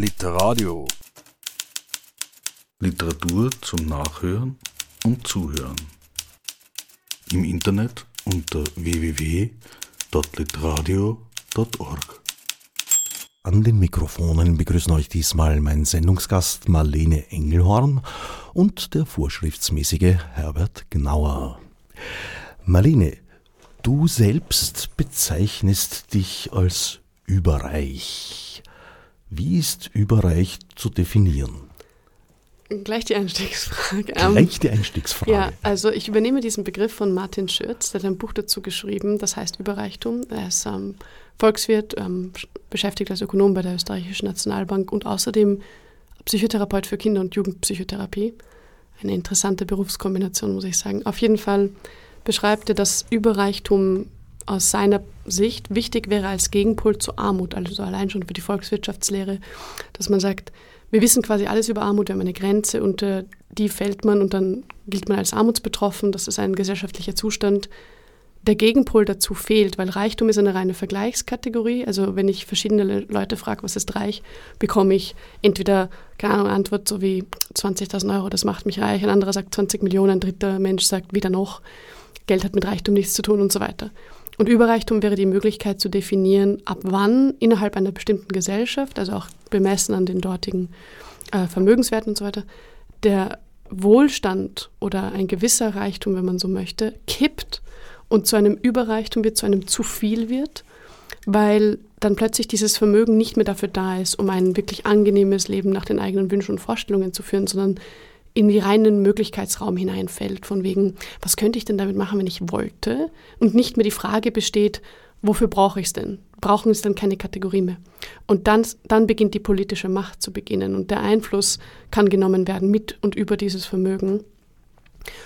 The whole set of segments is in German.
Literadio. Literatur zum Nachhören und Zuhören. Im Internet unter www.literadio.org. An den Mikrofonen begrüßen euch diesmal mein Sendungsgast Marlene Engelhorn und der vorschriftsmäßige Herbert Gnauer. Marlene, du selbst bezeichnest dich als überreich. Wie ist überreich zu definieren? Gleich die Einstiegsfrage. Ähm, Gleich die Einstiegsfrage. Ja, also ich übernehme diesen Begriff von Martin Schürz, der hat ein Buch dazu geschrieben, das heißt Überreichtum. Er ist ähm, Volkswirt, ähm, beschäftigt als Ökonom bei der Österreichischen Nationalbank und außerdem Psychotherapeut für Kinder- und Jugendpsychotherapie. Eine interessante Berufskombination, muss ich sagen. Auf jeden Fall beschreibt er, dass Überreichtum aus seiner Sicht wichtig wäre als Gegenpol zur Armut, also allein schon für die Volkswirtschaftslehre, dass man sagt, wir wissen quasi alles über Armut, wir haben eine Grenze, unter die fällt man und dann gilt man als armutsbetroffen. Das ist ein gesellschaftlicher Zustand. Der Gegenpol dazu fehlt, weil Reichtum ist eine reine Vergleichskategorie. Also wenn ich verschiedene Leute frage, was ist reich, bekomme ich entweder, keine Ahnung, Antwort so wie 20.000 Euro, das macht mich reich. Ein anderer sagt 20 Millionen, ein dritter Mensch sagt wieder noch, Geld hat mit Reichtum nichts zu tun und so weiter. Und Überreichtum wäre die Möglichkeit zu definieren, ab wann innerhalb einer bestimmten Gesellschaft, also auch bemessen an den dortigen äh, Vermögenswerten und so weiter, der Wohlstand oder ein gewisser Reichtum, wenn man so möchte, kippt und zu einem Überreichtum wird, zu einem zu viel wird, weil dann plötzlich dieses Vermögen nicht mehr dafür da ist, um ein wirklich angenehmes Leben nach den eigenen Wünschen und Vorstellungen zu führen, sondern in die reinen Möglichkeitsraum hineinfällt, von wegen, was könnte ich denn damit machen, wenn ich wollte? Und nicht mehr die Frage besteht, wofür brauche ich es denn? Brauchen es dann keine Kategorie mehr? Und dann, dann beginnt die politische Macht zu beginnen und der Einfluss kann genommen werden mit und über dieses Vermögen.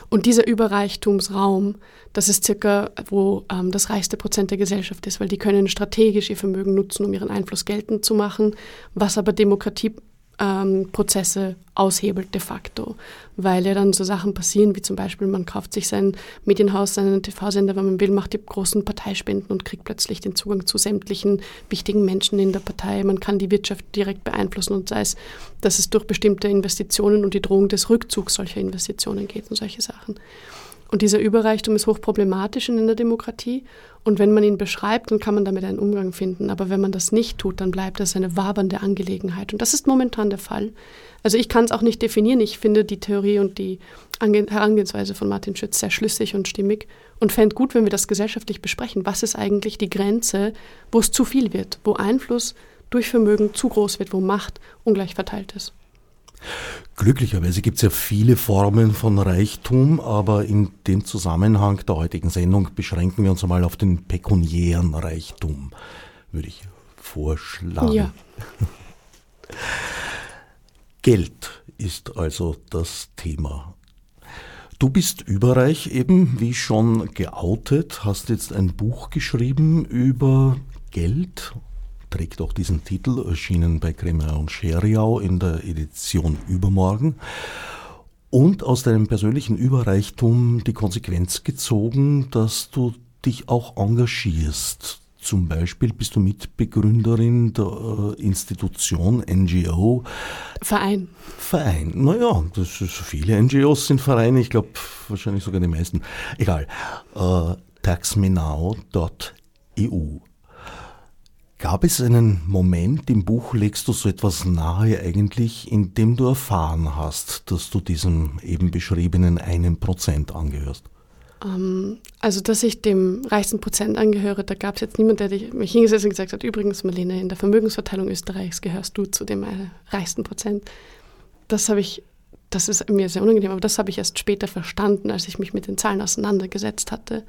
Und dieser Überreichtumsraum, das ist circa, wo ähm, das reichste Prozent der Gesellschaft ist, weil die können strategisch ihr Vermögen nutzen, um ihren Einfluss geltend zu machen, was aber Demokratie ähm, Prozesse aushebelt de facto, weil ja dann so Sachen passieren, wie zum Beispiel man kauft sich sein Medienhaus, seinen TV-Sender, wenn man will, macht die großen Parteispenden und kriegt plötzlich den Zugang zu sämtlichen wichtigen Menschen in der Partei. Man kann die Wirtschaft direkt beeinflussen und sei es, dass es durch bestimmte Investitionen und die Drohung des Rückzugs solcher Investitionen geht und solche Sachen. Und dieser Überreichtum ist hochproblematisch in der Demokratie. Und wenn man ihn beschreibt, dann kann man damit einen Umgang finden. Aber wenn man das nicht tut, dann bleibt das eine wabernde Angelegenheit. Und das ist momentan der Fall. Also ich kann es auch nicht definieren. Ich finde die Theorie und die Herangehensweise von Martin Schütz sehr schlüssig und stimmig und fände gut, wenn wir das gesellschaftlich besprechen. Was ist eigentlich die Grenze, wo es zu viel wird, wo Einfluss durch Vermögen zu groß wird, wo Macht ungleich verteilt ist? Glücklicherweise gibt es ja viele Formen von Reichtum, aber in dem Zusammenhang der heutigen Sendung beschränken wir uns einmal auf den pekuniären Reichtum, würde ich vorschlagen. Ja. Geld ist also das Thema. Du bist überreich eben, wie schon geoutet, hast jetzt ein Buch geschrieben über Geld trägt auch diesen Titel, erschienen bei Kremer und Scheriau in der Edition Übermorgen. Und aus deinem persönlichen Überreichtum die Konsequenz gezogen, dass du dich auch engagierst. Zum Beispiel bist du Mitbegründerin der äh, Institution NGO. Verein. Verein. Naja, das ist, viele NGOs sind Vereine, ich glaube wahrscheinlich sogar die meisten. Egal. Äh, taxmenow.eu. Gab es einen Moment, im Buch legst du so etwas nahe eigentlich, in dem du erfahren hast, dass du diesem eben beschriebenen einen Prozent angehörst? Ähm, also, dass ich dem reichsten Prozent angehöre, da gab es jetzt niemanden, der mich hingesetzt und gesagt hat, übrigens, Marlene, in der Vermögensverteilung Österreichs gehörst du zu dem äh, reichsten Prozent. Das habe ich, das ist mir sehr unangenehm, aber das habe ich erst später verstanden, als ich mich mit den Zahlen auseinandergesetzt hatte.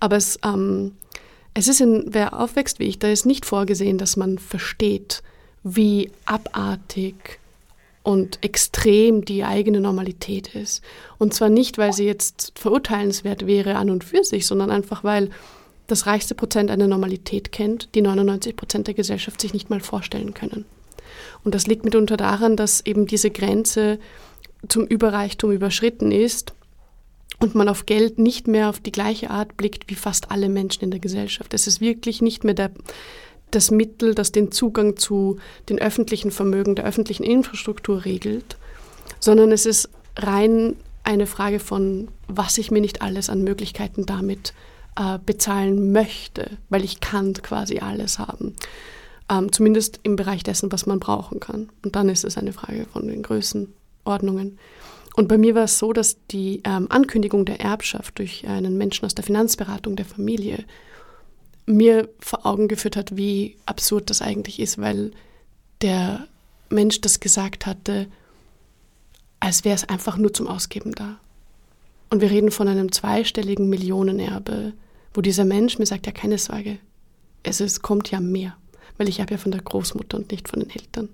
Aber es... Ähm, es ist in, wer aufwächst wie ich, da ist nicht vorgesehen, dass man versteht, wie abartig und extrem die eigene Normalität ist. Und zwar nicht, weil sie jetzt verurteilenswert wäre an und für sich, sondern einfach, weil das reichste Prozent eine Normalität kennt, die 99 Prozent der Gesellschaft sich nicht mal vorstellen können. Und das liegt mitunter daran, dass eben diese Grenze zum Überreichtum überschritten ist und man auf Geld nicht mehr auf die gleiche Art blickt wie fast alle Menschen in der Gesellschaft. Es ist wirklich nicht mehr der, das Mittel, das den Zugang zu den öffentlichen Vermögen, der öffentlichen Infrastruktur regelt, sondern es ist rein eine Frage von, was ich mir nicht alles an Möglichkeiten damit äh, bezahlen möchte, weil ich kann quasi alles haben. Ähm, zumindest im Bereich dessen, was man brauchen kann. Und dann ist es eine Frage von den Größenordnungen. Und bei mir war es so, dass die ähm, Ankündigung der Erbschaft durch einen Menschen aus der Finanzberatung der Familie mir vor Augen geführt hat, wie absurd das eigentlich ist, weil der Mensch das gesagt hatte, als wäre es einfach nur zum Ausgeben da. Und wir reden von einem zweistelligen Millionenerbe, wo dieser Mensch mir sagt, ja keine Sorge, es ist, kommt ja mehr, weil ich habe ja von der Großmutter und nicht von den Eltern.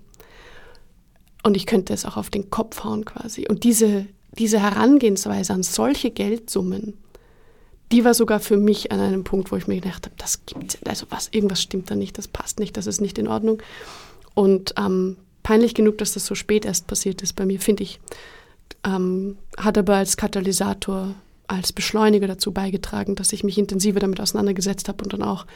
Und ich könnte es auch auf den Kopf hauen quasi. Und diese, diese Herangehensweise an solche Geldsummen, die war sogar für mich an einem Punkt, wo ich mir gedacht habe, das gibt also was, irgendwas stimmt da nicht, das passt nicht, das ist nicht in Ordnung. Und ähm, peinlich genug, dass das so spät erst passiert ist bei mir, finde ich. Ähm, hat aber als Katalysator, als Beschleuniger dazu beigetragen, dass ich mich intensiver damit auseinandergesetzt habe und dann auch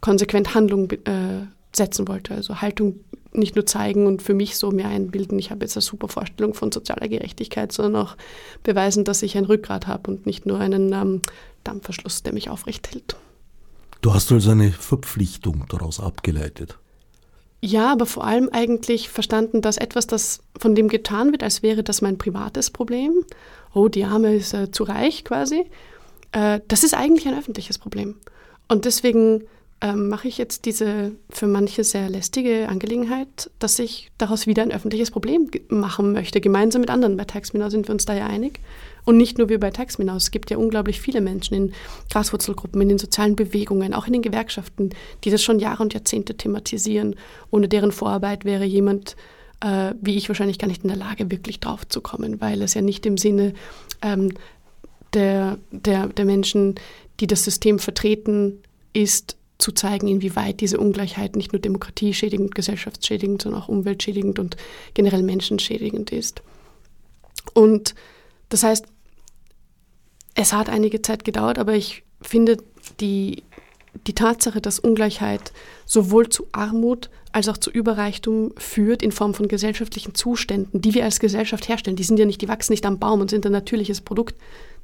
konsequent Handlung äh, setzen wollte. Also Haltung nicht nur zeigen und für mich so mir einbilden, ich habe jetzt eine super Vorstellung von sozialer Gerechtigkeit, sondern auch beweisen, dass ich ein Rückgrat habe und nicht nur einen ähm, Dampfverschluss, der mich aufrecht hält. Du hast also eine Verpflichtung daraus abgeleitet. Ja, aber vor allem eigentlich verstanden, dass etwas, das von dem getan wird, als wäre das mein privates Problem, oh, die Arme ist äh, zu reich quasi, äh, das ist eigentlich ein öffentliches Problem. Und deswegen ähm, mache ich jetzt diese für manche sehr lästige Angelegenheit, dass ich daraus wieder ein öffentliches Problem machen möchte, gemeinsam mit anderen. Bei Taxminau sind wir uns da ja einig. Und nicht nur wir bei Taxminau. Es gibt ja unglaublich viele Menschen in Graswurzelgruppen, in den sozialen Bewegungen, auch in den Gewerkschaften, die das schon Jahre und Jahrzehnte thematisieren. Ohne deren Vorarbeit wäre jemand äh, wie ich wahrscheinlich gar nicht in der Lage, wirklich drauf zu kommen, weil es ja nicht im Sinne ähm, der, der, der Menschen, die das System vertreten, ist, zu zeigen, inwieweit diese Ungleichheit nicht nur demokratieschädigend, gesellschaftsschädigend, sondern auch umweltschädigend und generell menschenschädigend ist. Und das heißt, es hat einige Zeit gedauert, aber ich finde die, die Tatsache, dass Ungleichheit sowohl zu Armut als auch zu Überreichtum führt in Form von gesellschaftlichen Zuständen, die wir als Gesellschaft herstellen. Die sind ja nicht, die wachsen nicht am Baum und sind ein natürliches Produkt.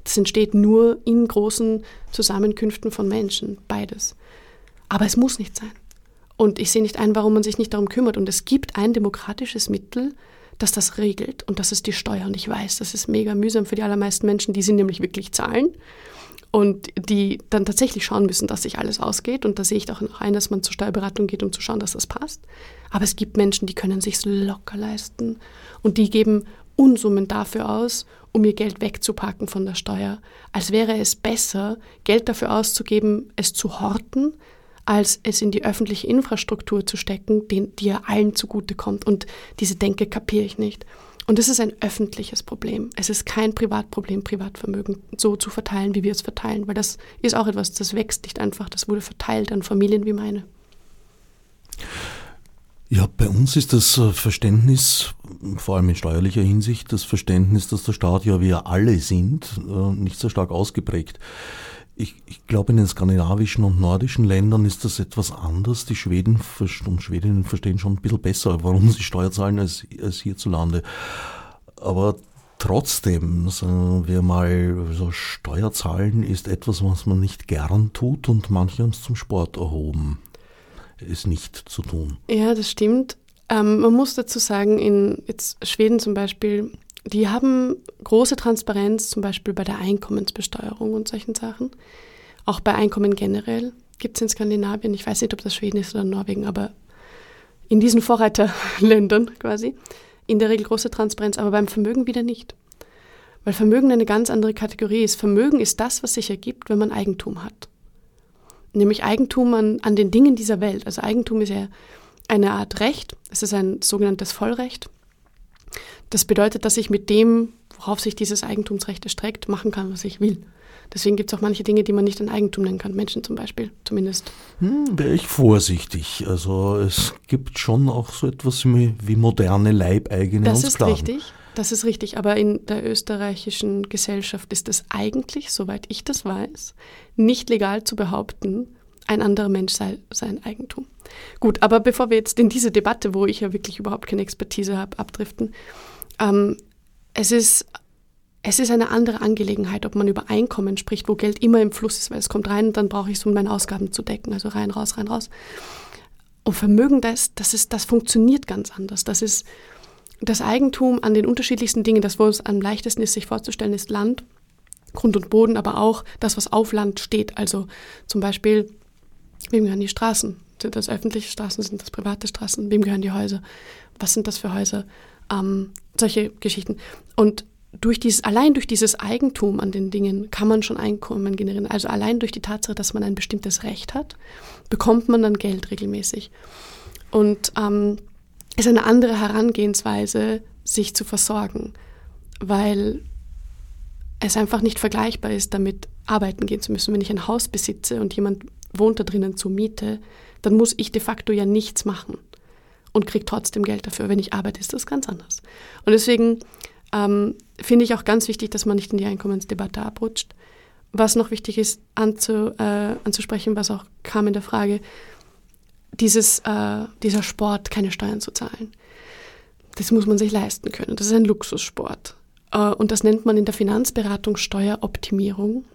Das entsteht nur in großen Zusammenkünften von Menschen, beides. Aber es muss nicht sein. Und ich sehe nicht ein, warum man sich nicht darum kümmert. Und es gibt ein demokratisches Mittel, das das regelt. Und das ist die Steuer. Und ich weiß, das ist mega mühsam für die allermeisten Menschen. Die sind nämlich wirklich Zahlen. Und die dann tatsächlich schauen müssen, dass sich alles ausgeht. Und da sehe ich auch noch ein, dass man zur Steuerberatung geht, um zu schauen, dass das passt. Aber es gibt Menschen, die können sich locker leisten. Und die geben Unsummen dafür aus, um ihr Geld wegzupacken von der Steuer. Als wäre es besser, Geld dafür auszugeben, es zu horten, als es in die öffentliche Infrastruktur zu stecken, den, die ja allen zugutekommt. Und diese Denke kapiere ich nicht. Und es ist ein öffentliches Problem. Es ist kein Privatproblem, Privatvermögen so zu verteilen, wie wir es verteilen, weil das ist auch etwas, das wächst nicht einfach. Das wurde verteilt an Familien wie meine. Ja, bei uns ist das äh, Verständnis, vor allem in steuerlicher Hinsicht, das Verständnis, dass der Staat ja wir alle sind, äh, nicht so stark ausgeprägt. Ich, ich glaube, in den skandinavischen und nordischen Ländern ist das etwas anders. Die Schweden und Schwedinnen verstehen schon ein bisschen besser, warum sie Steuer zahlen als, als hierzulande. Aber trotzdem, sagen wir mal, so Steuerzahlen ist etwas, was man nicht gern tut und manche haben es zum Sport erhoben, es nicht zu tun. Ja, das stimmt. Ähm, man muss dazu sagen, in jetzt Schweden zum Beispiel die haben große Transparenz, zum Beispiel bei der Einkommensbesteuerung und solchen Sachen. Auch bei Einkommen generell gibt es in Skandinavien, ich weiß nicht, ob das Schweden ist oder Norwegen, aber in diesen Vorreiterländern quasi, in der Regel große Transparenz, aber beim Vermögen wieder nicht. Weil Vermögen eine ganz andere Kategorie ist. Vermögen ist das, was sich ergibt, wenn man Eigentum hat. Nämlich Eigentum an, an den Dingen dieser Welt. Also Eigentum ist ja eine Art Recht. Es ist ein sogenanntes Vollrecht. Das bedeutet, dass ich mit dem, worauf sich dieses Eigentumsrecht erstreckt, machen kann, was ich will. Deswegen gibt es auch manche Dinge, die man nicht an Eigentum nennen kann. Menschen zum Beispiel, zumindest. Hm, Wäre ich vorsichtig. Also es gibt schon auch so etwas wie, wie moderne Leibeigene das und Sklaven. Das ist richtig. Das ist richtig. Aber in der österreichischen Gesellschaft ist es eigentlich, soweit ich das weiß, nicht legal zu behaupten, ein anderer Mensch sei sein Eigentum. Gut, aber bevor wir jetzt in diese Debatte, wo ich ja wirklich überhaupt keine Expertise habe, abdriften, ähm, es ist es ist eine andere Angelegenheit, ob man über Einkommen spricht, wo Geld immer im Fluss ist, weil es kommt rein und dann brauche ich es, um meine Ausgaben zu decken. Also rein, raus, rein, raus. Und Vermögen, das, das, ist, das funktioniert ganz anders. Das ist das Eigentum an den unterschiedlichsten Dingen, das wo es am leichtesten ist, sich vorzustellen, ist Land, Grund und Boden, aber auch das, was auf Land steht. Also zum Beispiel, wem gehören die Straßen? Sind das öffentliche Straßen? Sind das private Straßen? Wem gehören die Häuser? Was sind das für Häuser? Ähm, solche Geschichten. Und durch dieses, allein durch dieses Eigentum an den Dingen kann man schon Einkommen generieren. Also allein durch die Tatsache, dass man ein bestimmtes Recht hat, bekommt man dann Geld regelmäßig. Und ähm, ist eine andere Herangehensweise, sich zu versorgen, weil es einfach nicht vergleichbar ist, damit arbeiten gehen zu müssen. Wenn ich ein Haus besitze und jemand wohnt da drinnen zur Miete, dann muss ich de facto ja nichts machen und kriege trotzdem Geld dafür. Wenn ich arbeite, ist das ganz anders. Und deswegen ähm, finde ich auch ganz wichtig, dass man nicht in die Einkommensdebatte abrutscht. Was noch wichtig ist anzu, äh, anzusprechen, was auch kam in der Frage, dieses, äh, dieser Sport, keine Steuern zu zahlen. Das muss man sich leisten können. Das ist ein Luxussport. Äh, und das nennt man in der Finanzberatung Steueroptimierung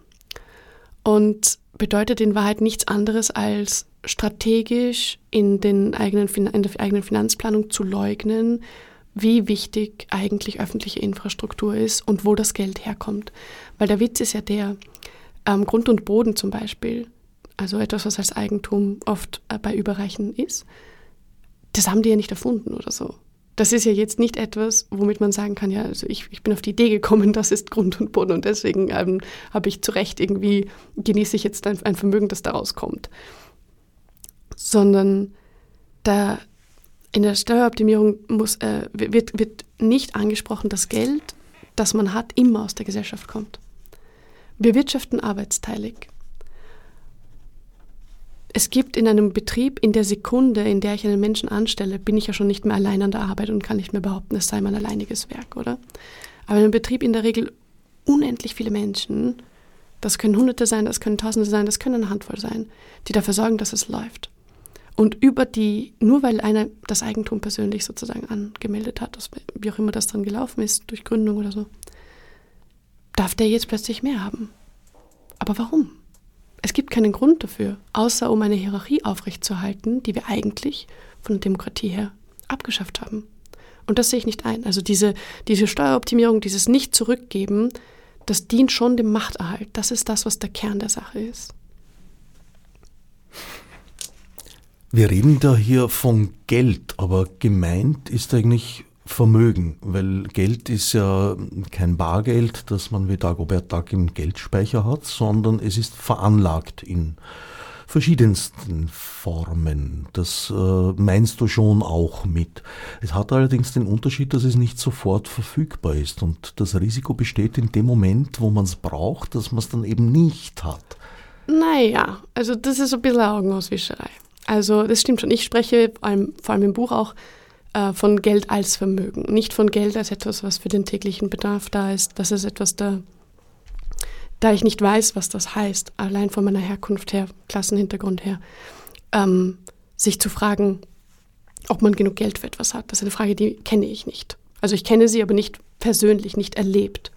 und bedeutet in Wahrheit nichts anderes als strategisch in, den eigenen, in der eigenen Finanzplanung zu leugnen, wie wichtig eigentlich öffentliche Infrastruktur ist und wo das Geld herkommt. Weil der Witz ist ja der, ähm, Grund und Boden zum Beispiel, also etwas, was als Eigentum oft äh, bei Überreichen ist, das haben die ja nicht erfunden oder so. Das ist ja jetzt nicht etwas, womit man sagen kann, ja, also ich, ich bin auf die Idee gekommen, das ist Grund und Boden und deswegen ähm, habe ich zu Recht irgendwie, genieße ich jetzt ein, ein Vermögen, das daraus kommt. Sondern da, in der Steueroptimierung muss, äh, wird, wird nicht angesprochen, dass Geld, das man hat, immer aus der Gesellschaft kommt. Wir wirtschaften arbeitsteilig. Es gibt in einem Betrieb, in der Sekunde, in der ich einen Menschen anstelle, bin ich ja schon nicht mehr allein an der Arbeit und kann nicht mehr behaupten, es sei mein alleiniges Werk, oder? Aber in einem Betrieb in der Regel unendlich viele Menschen, das können Hunderte sein, das können Tausende sein, das können eine Handvoll sein, die dafür sorgen, dass es läuft. Und über die, nur weil einer das Eigentum persönlich sozusagen angemeldet hat, wie auch immer das dann gelaufen ist, durch Gründung oder so, darf der jetzt plötzlich mehr haben. Aber warum? Es gibt keinen Grund dafür, außer um eine Hierarchie aufrechtzuerhalten, die wir eigentlich von der Demokratie her abgeschafft haben. Und das sehe ich nicht ein. Also diese, diese Steueroptimierung, dieses Nicht-Zurückgeben, das dient schon dem Machterhalt. Das ist das, was der Kern der Sache ist. Wir reden da hier von Geld, aber gemeint ist eigentlich Vermögen, weil Geld ist ja kein Bargeld, das man wie Dagobert Duck im Geldspeicher hat, sondern es ist veranlagt in verschiedensten Formen. Das äh, meinst du schon auch mit. Es hat allerdings den Unterschied, dass es nicht sofort verfügbar ist und das Risiko besteht in dem Moment, wo man es braucht, dass man es dann eben nicht hat. Naja, also das ist ein bisschen Augenauswischerei. Also das stimmt schon. Ich spreche vor allem, vor allem im Buch auch äh, von Geld als Vermögen. Nicht von Geld als etwas, was für den täglichen Bedarf da ist. Das ist etwas, da, da ich nicht weiß, was das heißt, allein von meiner Herkunft her, Klassenhintergrund her, ähm, sich zu fragen, ob man genug Geld für etwas hat. Das ist eine Frage, die kenne ich nicht. Also ich kenne sie, aber nicht persönlich, nicht erlebt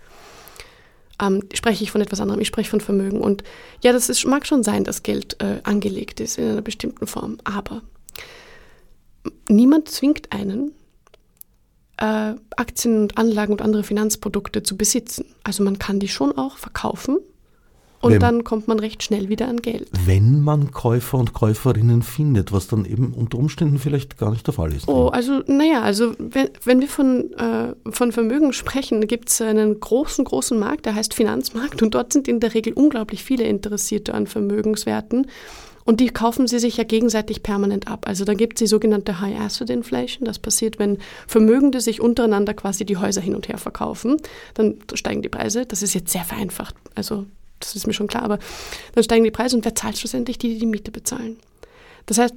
ähm, spreche ich von etwas anderem. Ich spreche von Vermögen. Und ja, das ist, mag schon sein, dass Geld äh, angelegt ist in einer bestimmten Form. Aber niemand zwingt einen, äh, Aktien und Anlagen und andere Finanzprodukte zu besitzen. Also man kann die schon auch verkaufen und wenn, dann kommt man recht schnell wieder an Geld. Wenn man Käufer und Käuferinnen findet, was dann eben unter Umständen vielleicht gar nicht der Fall ist. Oh, also naja, also wenn, wenn wir von, äh, von Vermögen sprechen, gibt es einen großen, großen Markt, der heißt Finanzmarkt und dort sind in der Regel unglaublich viele Interessierte an Vermögenswerten. Und die kaufen sie sich ja gegenseitig permanent ab. Also da gibt es die sogenannte High Asset Inflation. Das passiert, wenn Vermögende sich untereinander quasi die Häuser hin und her verkaufen. Dann steigen die Preise. Das ist jetzt sehr vereinfacht. Also das ist mir schon klar, aber dann steigen die Preise und wer zahlt schlussendlich? Die, die die Miete bezahlen. Das heißt,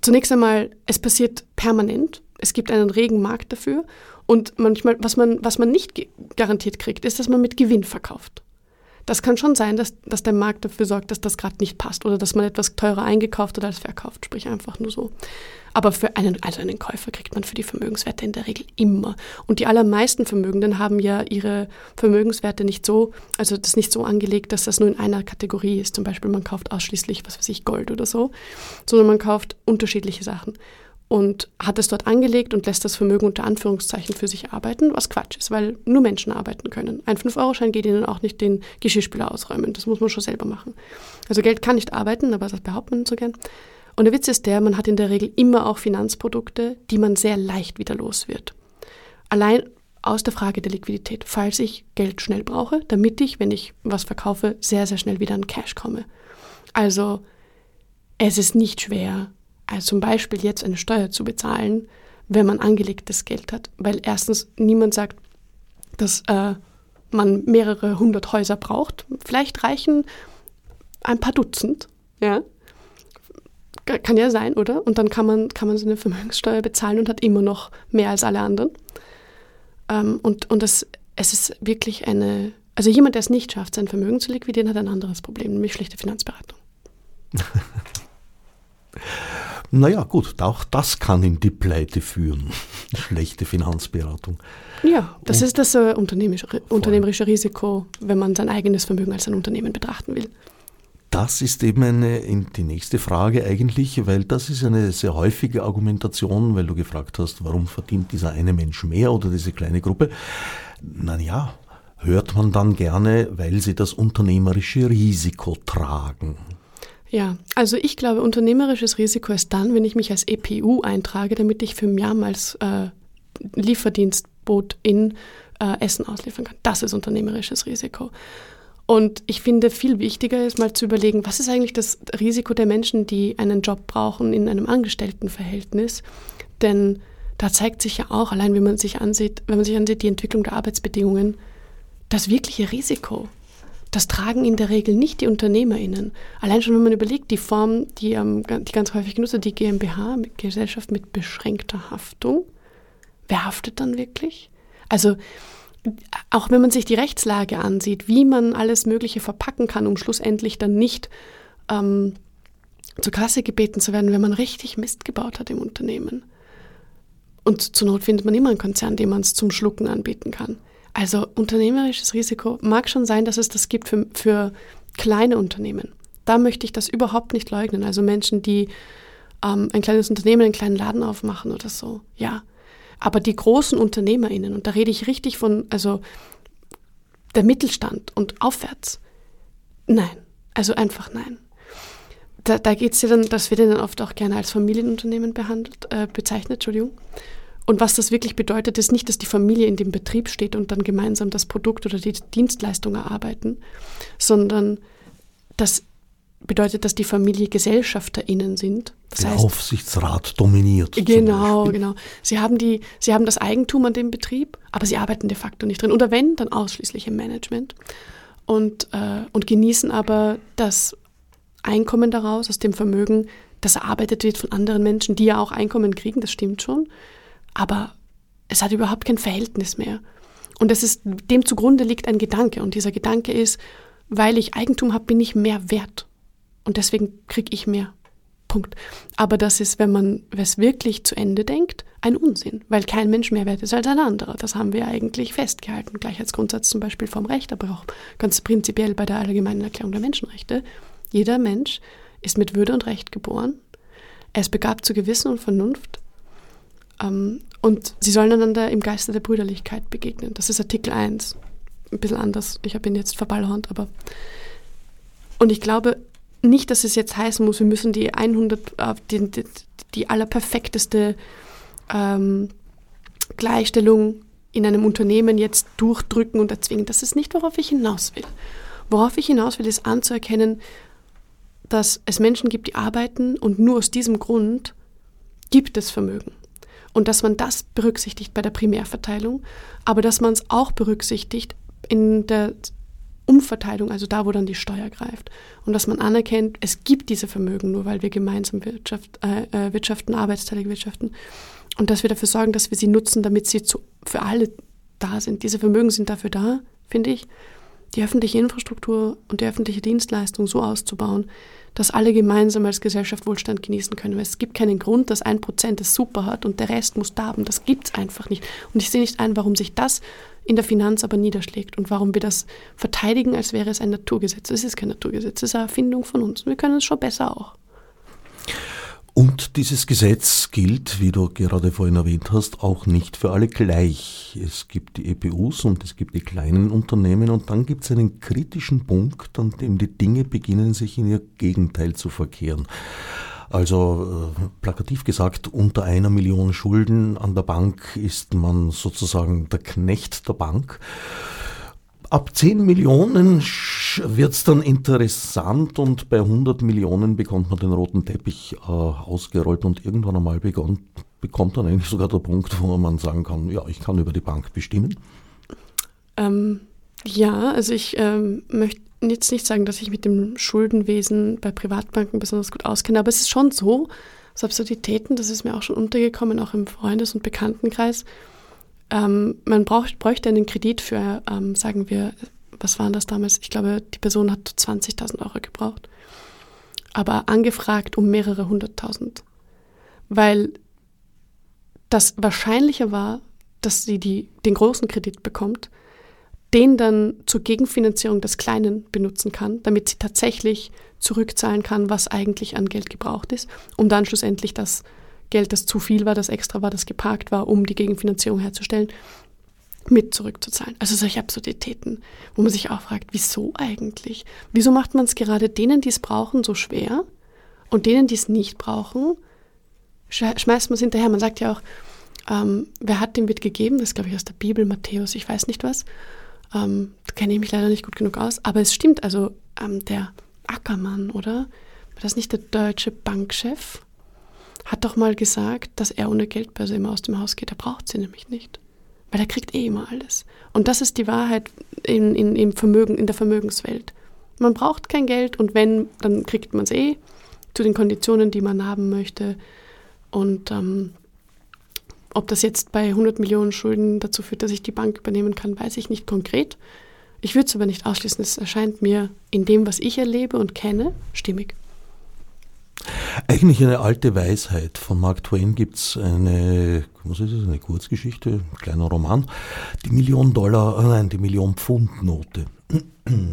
zunächst einmal, es passiert permanent. Es gibt einen regen Markt dafür. Und manchmal, was man, was man nicht garantiert kriegt, ist, dass man mit Gewinn verkauft. Das kann schon sein, dass, dass der Markt dafür sorgt, dass das gerade nicht passt oder dass man etwas teurer eingekauft oder als verkauft, sprich einfach nur so. Aber für einen, also einen Käufer kriegt man für die Vermögenswerte in der Regel immer. Und die allermeisten Vermögenden haben ja ihre Vermögenswerte nicht so, also das nicht so angelegt, dass das nur in einer Kategorie ist. Zum Beispiel man kauft ausschließlich, was weiß ich, Gold oder so, sondern man kauft unterschiedliche Sachen und hat es dort angelegt und lässt das Vermögen unter Anführungszeichen für sich arbeiten, was Quatsch ist, weil nur Menschen arbeiten können. Ein 5-Euro-Schein geht ihnen auch nicht den Geschirrspüler ausräumen, das muss man schon selber machen. Also Geld kann nicht arbeiten, aber das behauptet man so gern. Und der Witz ist der, man hat in der Regel immer auch Finanzprodukte, die man sehr leicht wieder los wird. Allein aus der Frage der Liquidität, falls ich Geld schnell brauche, damit ich, wenn ich was verkaufe, sehr, sehr schnell wieder an Cash komme. Also es ist nicht schwer, also zum Beispiel jetzt eine Steuer zu bezahlen, wenn man angelegtes Geld hat. Weil erstens niemand sagt, dass äh, man mehrere hundert Häuser braucht. Vielleicht reichen ein paar Dutzend, ja. Kann ja sein, oder? Und dann kann man, kann man so eine Vermögenssteuer bezahlen und hat immer noch mehr als alle anderen. Ähm, und und das, es ist wirklich eine, also jemand, der es nicht schafft, sein Vermögen zu liquidieren, hat ein anderes Problem, nämlich schlechte Finanzberatung. Naja, gut, auch das kann in die Pleite führen. Schlechte Finanzberatung. Ja, das Und ist das äh, unternehmerische, unternehmerische Risiko, wenn man sein eigenes Vermögen als ein Unternehmen betrachten will. Das ist eben eine, die nächste Frage eigentlich, weil das ist eine sehr häufige Argumentation, weil du gefragt hast, warum verdient dieser eine Mensch mehr oder diese kleine Gruppe. Naja, hört man dann gerne, weil sie das unternehmerische Risiko tragen. Ja, also ich glaube, unternehmerisches Risiko ist dann, wenn ich mich als EPU eintrage, damit ich für mehrmals äh, Lieferdienstboot in äh, Essen ausliefern kann. Das ist unternehmerisches Risiko. Und ich finde, viel wichtiger ist mal zu überlegen, was ist eigentlich das Risiko der Menschen, die einen Job brauchen in einem Angestelltenverhältnis? Denn da zeigt sich ja auch, allein wenn man sich ansieht, wenn man sich ansieht, die Entwicklung der Arbeitsbedingungen, das wirkliche Risiko das tragen in der Regel nicht die UnternehmerInnen. Allein schon, wenn man überlegt, die Form, die, ähm, die ganz häufig genutzt wird, die GmbH, Gesellschaft mit beschränkter Haftung, wer haftet dann wirklich? Also, auch wenn man sich die Rechtslage ansieht, wie man alles Mögliche verpacken kann, um schlussendlich dann nicht ähm, zur Kasse gebeten zu werden, wenn man richtig Mist gebaut hat im Unternehmen. Und zur Not findet man immer einen Konzern, dem man es zum Schlucken anbieten kann. Also unternehmerisches Risiko mag schon sein, dass es das gibt für, für kleine Unternehmen. Da möchte ich das überhaupt nicht leugnen. Also Menschen, die ähm, ein kleines Unternehmen, einen kleinen Laden aufmachen oder so. Ja. Aber die großen UnternehmerInnen, und da rede ich richtig von, also der Mittelstand und aufwärts, nein. Also einfach nein. Da, da geht es ja dann, das wird ja dann oft auch gerne als Familienunternehmen behandelt, äh, bezeichnet, Entschuldigung. Und was das wirklich bedeutet, ist nicht, dass die Familie in dem Betrieb steht und dann gemeinsam das Produkt oder die Dienstleistung erarbeiten, sondern das bedeutet, dass die Familie GesellschafterInnen sind. Das Der heißt, Aufsichtsrat dominiert. Genau, genau. Sie haben, die, sie haben das Eigentum an dem Betrieb, aber sie arbeiten de facto nicht drin. Oder wenn, dann ausschließlich im Management. Und, äh, und genießen aber das Einkommen daraus, aus dem Vermögen, das erarbeitet wird von anderen Menschen, die ja auch Einkommen kriegen, das stimmt schon aber es hat überhaupt kein Verhältnis mehr. Und es ist, dem zugrunde liegt ein Gedanke. Und dieser Gedanke ist, weil ich Eigentum habe, bin ich mehr wert. Und deswegen kriege ich mehr. Punkt. Aber das ist, wenn man es wirklich zu Ende denkt, ein Unsinn, weil kein Mensch mehr wert ist als ein anderer. Das haben wir eigentlich festgehalten. Gleichheitsgrundsatz zum Beispiel vom Recht, aber auch ganz prinzipiell bei der Allgemeinen Erklärung der Menschenrechte. Jeder Mensch ist mit Würde und Recht geboren. Er ist begabt zu Gewissen und Vernunft. Ähm, und sie sollen einander im Geiste der Brüderlichkeit begegnen. Das ist Artikel 1. Ein bisschen anders. Ich habe ihn jetzt verballhornt, aber. Und ich glaube nicht, dass es jetzt heißen muss, wir müssen die 100, äh, die, die, die allerperfekteste ähm, Gleichstellung in einem Unternehmen jetzt durchdrücken und erzwingen. Das ist nicht, worauf ich hinaus will. Worauf ich hinaus will, ist anzuerkennen, dass es Menschen gibt, die arbeiten und nur aus diesem Grund gibt es Vermögen. Und dass man das berücksichtigt bei der Primärverteilung, aber dass man es auch berücksichtigt in der Umverteilung, also da, wo dann die Steuer greift. Und dass man anerkennt, es gibt diese Vermögen nur, weil wir gemeinsam Wirtschaft, äh, äh, wirtschaften, arbeitsteilig wirtschaften. Und dass wir dafür sorgen, dass wir sie nutzen, damit sie zu, für alle da sind. Diese Vermögen sind dafür da, finde ich, die öffentliche Infrastruktur und die öffentliche Dienstleistung so auszubauen, dass alle gemeinsam als Gesellschaft Wohlstand genießen können. Weil es gibt keinen Grund, dass ein Prozent es super hat und der Rest muss darben. Das gibt es einfach nicht. Und ich sehe nicht ein, warum sich das in der Finanz aber niederschlägt und warum wir das verteidigen, als wäre es ein Naturgesetz. Es ist kein Naturgesetz, es ist eine Erfindung von uns. Wir können es schon besser auch. Und dieses Gesetz gilt, wie du gerade vorhin erwähnt hast, auch nicht für alle gleich. Es gibt die EPUs und es gibt die kleinen Unternehmen und dann gibt es einen kritischen Punkt, an dem die Dinge beginnen, sich in ihr Gegenteil zu verkehren. Also äh, plakativ gesagt, unter einer Million Schulden an der Bank ist man sozusagen der Knecht der Bank. Ab 10 Millionen wird es dann interessant und bei 100 Millionen bekommt man den roten Teppich äh, ausgerollt und irgendwann einmal bekommt, bekommt dann eigentlich sogar der Punkt, wo man sagen kann, ja, ich kann über die Bank bestimmen. Ähm, ja, also ich ähm, möchte jetzt nicht sagen, dass ich mit dem Schuldenwesen bei Privatbanken besonders gut auskenne, aber es ist schon so, so Absurditäten, das ist mir auch schon untergekommen, auch im Freundes- und Bekanntenkreis, ähm, man braucht, bräuchte einen Kredit für, ähm, sagen wir, was waren das damals? Ich glaube, die Person hat 20.000 Euro gebraucht, aber angefragt um mehrere hunderttausend, weil das wahrscheinlicher war, dass sie die, den großen Kredit bekommt, den dann zur Gegenfinanzierung des Kleinen benutzen kann, damit sie tatsächlich zurückzahlen kann, was eigentlich an Geld gebraucht ist, um dann schlussendlich das Geld, das zu viel war, das extra war, das geparkt war, um die Gegenfinanzierung herzustellen, mit zurückzuzahlen. Also solche Absurditäten, wo man sich auch fragt, wieso eigentlich? Wieso macht man es gerade denen, die es brauchen, so schwer und denen, die es nicht brauchen, schmeißt man es hinterher. Man sagt ja auch, ähm, wer hat, dem wird gegeben. Das glaube ich, aus der Bibel, Matthäus, ich weiß nicht was. Ähm, da kenne ich mich leider nicht gut genug aus. Aber es stimmt, also ähm, der Ackermann, oder? War das nicht der deutsche Bankchef? Hat doch mal gesagt, dass er ohne Geldbörse immer aus dem Haus geht. Er braucht sie nämlich nicht. Weil er kriegt eh immer alles. Und das ist die Wahrheit in, in, im Vermögen, in der Vermögenswelt. Man braucht kein Geld und wenn, dann kriegt man es eh zu den Konditionen, die man haben möchte. Und ähm, ob das jetzt bei 100 Millionen Schulden dazu führt, dass ich die Bank übernehmen kann, weiß ich nicht konkret. Ich würde es aber nicht ausschließen. Es erscheint mir in dem, was ich erlebe und kenne, stimmig. Eigentlich eine alte Weisheit. Von Mark Twain gibt es eine, was ist es, eine Kurzgeschichte, ein kleiner Roman. Die Million Dollar, äh, nein, die Million Pfund Note.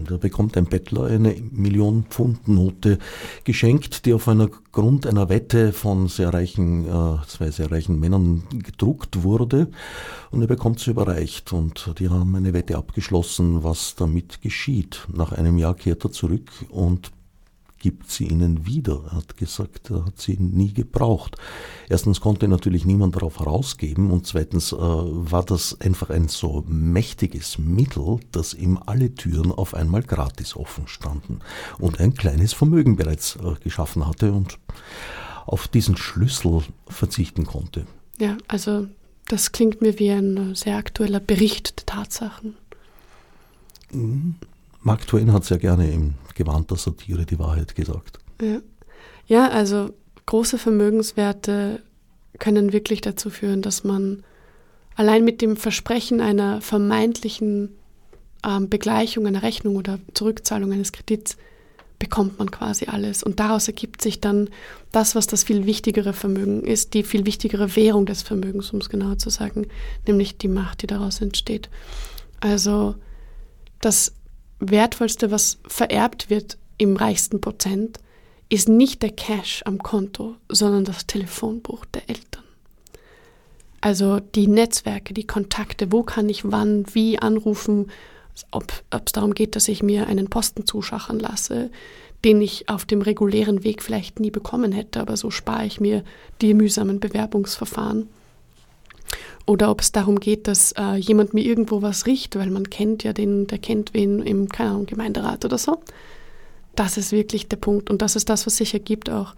Da bekommt ein Bettler eine Million Pfund Note geschenkt, die auf einer Grund einer Wette von sehr reichen, äh, zwei sehr reichen Männern gedruckt wurde. Und er bekommt sie überreicht. Und die haben eine Wette abgeschlossen, was damit geschieht. Nach einem Jahr kehrt er zurück und gibt sie ihnen wieder. Er hat gesagt, er hat sie nie gebraucht. Erstens konnte natürlich niemand darauf herausgeben und zweitens äh, war das einfach ein so mächtiges Mittel, dass ihm alle Türen auf einmal gratis offen standen und ein kleines Vermögen bereits äh, geschaffen hatte und auf diesen Schlüssel verzichten konnte. Ja, also das klingt mir wie ein sehr aktueller Bericht der Tatsachen. Mhm. Mark Twain hat sehr gerne im Gewand der Satire die Wahrheit gesagt. Ja. ja, also große Vermögenswerte können wirklich dazu führen, dass man allein mit dem Versprechen einer vermeintlichen ähm, Begleichung einer Rechnung oder Zurückzahlung eines Kredits bekommt man quasi alles. Und daraus ergibt sich dann das, was das viel wichtigere Vermögen ist, die viel wichtigere Währung des Vermögens, um es genauer zu sagen, nämlich die Macht, die daraus entsteht. Also das Wertvollste, was vererbt wird im reichsten Prozent, ist nicht der Cash am Konto, sondern das Telefonbuch der Eltern. Also die Netzwerke, die Kontakte, wo kann ich wann, wie anrufen, ob es darum geht, dass ich mir einen Posten zuschachern lasse, den ich auf dem regulären Weg vielleicht nie bekommen hätte, aber so spare ich mir die mühsamen Bewerbungsverfahren oder ob es darum geht, dass äh, jemand mir irgendwo was riecht, weil man kennt ja den, der kennt wen im, keine Ahnung, Gemeinderat oder so. Das ist wirklich der Punkt. Und das ist das, was sich ergibt auch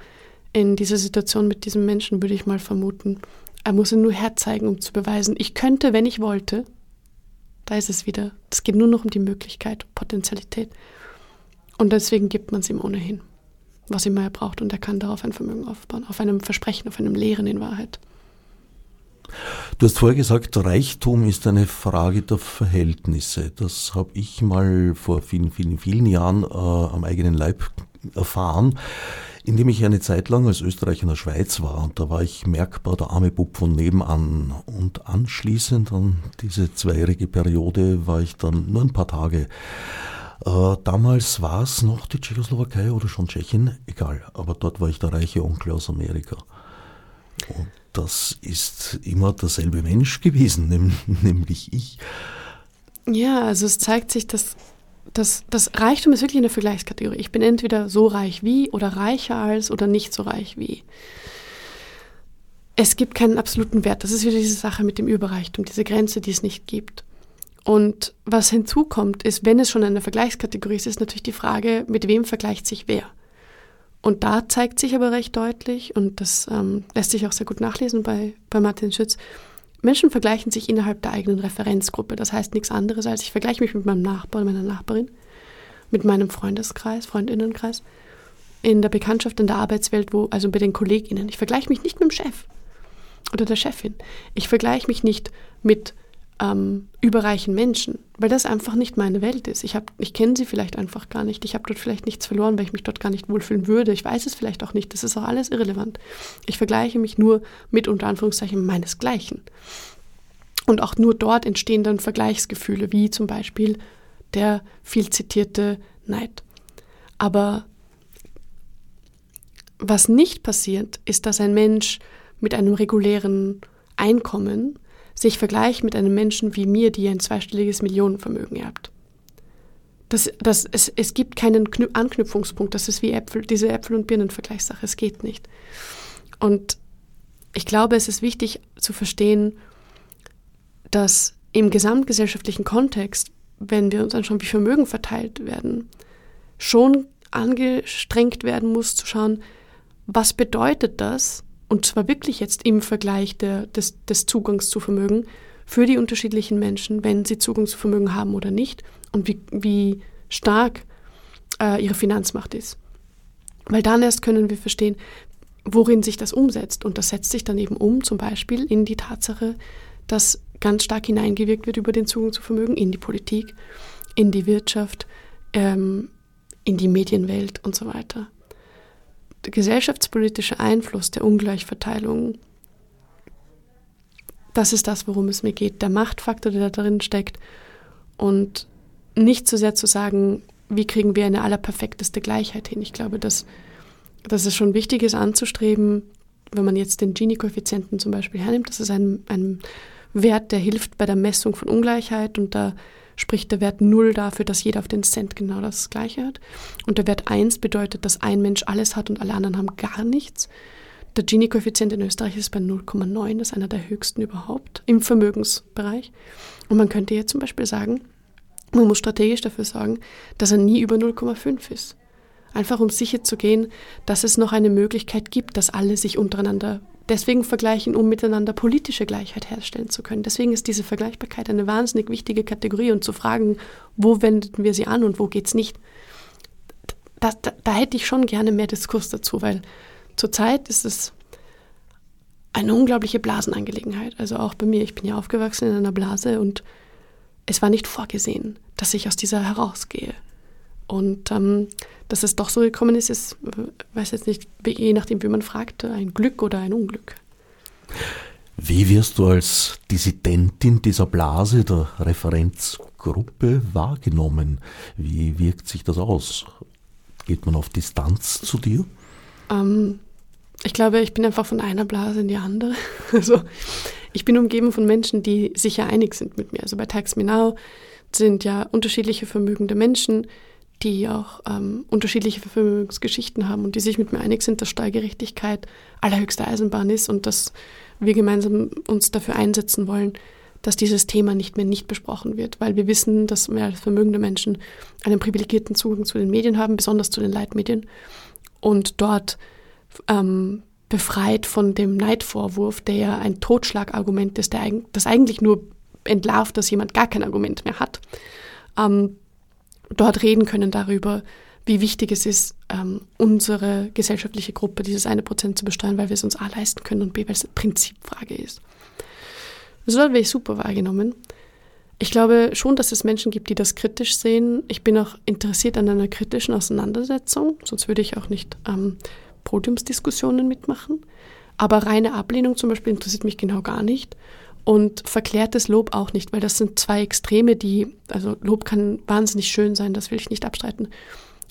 in dieser Situation mit diesem Menschen, würde ich mal vermuten. Er muss ihn nur herzeigen, um zu beweisen, ich könnte, wenn ich wollte. Da ist es wieder. Es geht nur noch um die Möglichkeit, Potenzialität. Und deswegen gibt man es ihm ohnehin, was immer er braucht. Und er kann darauf ein Vermögen aufbauen, auf einem Versprechen, auf einem Lehren in Wahrheit. Du hast vorher gesagt, Reichtum ist eine Frage der Verhältnisse. Das habe ich mal vor vielen, vielen, vielen Jahren äh, am eigenen Leib erfahren, indem ich eine Zeit lang als Österreicher in der Schweiz war. Und da war ich merkbar der arme Bub von nebenan. Und anschließend an diese zweijährige Periode war ich dann nur ein paar Tage. Äh, damals war es noch die Tschechoslowakei oder schon Tschechien, egal. Aber dort war ich der reiche Onkel aus Amerika. Und das ist immer derselbe Mensch gewesen, nämlich ich. Ja, also es zeigt sich, dass das, das Reichtum ist wirklich eine Vergleichskategorie. Ich bin entweder so reich wie oder reicher als oder nicht so reich wie. Es gibt keinen absoluten Wert. Das ist wieder diese Sache mit dem Überreichtum, diese Grenze, die es nicht gibt. Und was hinzukommt, ist, wenn es schon eine Vergleichskategorie ist, ist natürlich die Frage, mit wem vergleicht sich wer. Und da zeigt sich aber recht deutlich, und das ähm, lässt sich auch sehr gut nachlesen bei, bei Martin Schütz, Menschen vergleichen sich innerhalb der eigenen Referenzgruppe. Das heißt nichts anderes als, ich vergleiche mich mit meinem Nachbarn, meiner Nachbarin, mit meinem Freundeskreis, Freundinnenkreis, in der Bekanntschaft, in der Arbeitswelt, wo, also bei den KollegInnen. Ich vergleiche mich nicht mit dem Chef oder der Chefin. Ich vergleiche mich nicht mit ähm, überreichen Menschen, weil das einfach nicht meine Welt ist. Ich, ich kenne sie vielleicht einfach gar nicht. Ich habe dort vielleicht nichts verloren, weil ich mich dort gar nicht wohlfühlen würde. Ich weiß es vielleicht auch nicht. Das ist auch alles irrelevant. Ich vergleiche mich nur mit unter Anführungszeichen meinesgleichen. Und auch nur dort entstehen dann Vergleichsgefühle, wie zum Beispiel der viel zitierte Neid. Aber was nicht passiert, ist, dass ein Mensch mit einem regulären Einkommen sich vergleicht mit einem Menschen wie mir, die ein zweistelliges Millionenvermögen erbt. Das, das, es, es gibt keinen Anknüpfungspunkt. Das ist wie Äpfel, diese Äpfel- und Birnenvergleichssache. Es geht nicht. Und ich glaube, es ist wichtig zu verstehen, dass im gesamtgesellschaftlichen Kontext, wenn wir uns anschauen, wie Vermögen verteilt werden, schon angestrengt werden muss zu schauen, was bedeutet das und zwar wirklich jetzt im Vergleich der, des, des Zugangs zu Vermögen für die unterschiedlichen Menschen, wenn sie Zugang zu Vermögen haben oder nicht und wie, wie stark äh, ihre Finanzmacht ist. Weil dann erst können wir verstehen, worin sich das umsetzt. Und das setzt sich dann eben um, zum Beispiel in die Tatsache, dass ganz stark hineingewirkt wird über den Zugang zu Vermögen in die Politik, in die Wirtschaft, ähm, in die Medienwelt und so weiter gesellschaftspolitische Einfluss der Ungleichverteilung, das ist das, worum es mir geht. Der Machtfaktor, der da drin steckt. Und nicht so sehr zu sagen, wie kriegen wir eine allerperfekteste Gleichheit hin. Ich glaube, dass, dass es schon wichtig ist anzustreben, wenn man jetzt den Gini-Koeffizienten zum Beispiel hernimmt, das ist ein, ein Wert, der hilft bei der Messung von Ungleichheit und da spricht der Wert 0 dafür, dass jeder auf den Cent genau das Gleiche hat. Und der Wert 1 bedeutet, dass ein Mensch alles hat und alle anderen haben gar nichts. Der Gini-Koeffizient in Österreich ist bei 0,9, das ist einer der höchsten überhaupt im Vermögensbereich. Und man könnte jetzt zum Beispiel sagen, man muss strategisch dafür sorgen, dass er nie über 0,5 ist. Einfach um sicher zu gehen, dass es noch eine Möglichkeit gibt, dass alle sich untereinander deswegen vergleichen, um miteinander politische Gleichheit herstellen zu können. Deswegen ist diese Vergleichbarkeit eine wahnsinnig wichtige Kategorie und zu fragen, wo wenden wir sie an und wo geht es nicht. Da, da, da hätte ich schon gerne mehr Diskurs dazu, weil zurzeit ist es eine unglaubliche Blasenangelegenheit. Also auch bei mir, ich bin ja aufgewachsen in einer Blase und es war nicht vorgesehen, dass ich aus dieser herausgehe. Und ähm, dass es doch so gekommen ist, ist, weiß jetzt nicht, je nachdem, wie man fragt, ein Glück oder ein Unglück. Wie wirst du als Dissidentin dieser Blase der Referenzgruppe wahrgenommen? Wie wirkt sich das aus? Geht man auf Distanz zu dir? Ähm, ich glaube, ich bin einfach von einer Blase in die andere. Also ich bin umgeben von Menschen, die sicher einig sind mit mir. Also bei Tax Me Now sind ja unterschiedliche vermögende Menschen, die auch ähm, unterschiedliche Vermögensgeschichten haben und die sich mit mir einig sind, dass Steuergerechtigkeit allerhöchste Eisenbahn ist und dass wir gemeinsam uns dafür einsetzen wollen, dass dieses Thema nicht mehr nicht besprochen wird, weil wir wissen, dass mehr als vermögende Menschen einen privilegierten Zugang zu den Medien haben, besonders zu den Leitmedien und dort ähm, befreit von dem Neidvorwurf, der ja ein Totschlagargument ist, der, das eigentlich nur entlarvt, dass jemand gar kein Argument mehr hat. Ähm, dort reden können darüber, wie wichtig es ist, ähm, unsere gesellschaftliche Gruppe, dieses eine Prozent zu besteuern, weil wir es uns A leisten können und B, weil es eine Prinzipfrage ist. Also dort werde ich super wahrgenommen. Ich glaube schon, dass es Menschen gibt, die das kritisch sehen. Ich bin auch interessiert an einer kritischen Auseinandersetzung, sonst würde ich auch nicht ähm, Podiumsdiskussionen mitmachen. Aber reine Ablehnung zum Beispiel interessiert mich genau gar nicht. Und verklärtes Lob auch nicht, weil das sind zwei Extreme, die, also Lob kann wahnsinnig schön sein, das will ich nicht abstreiten.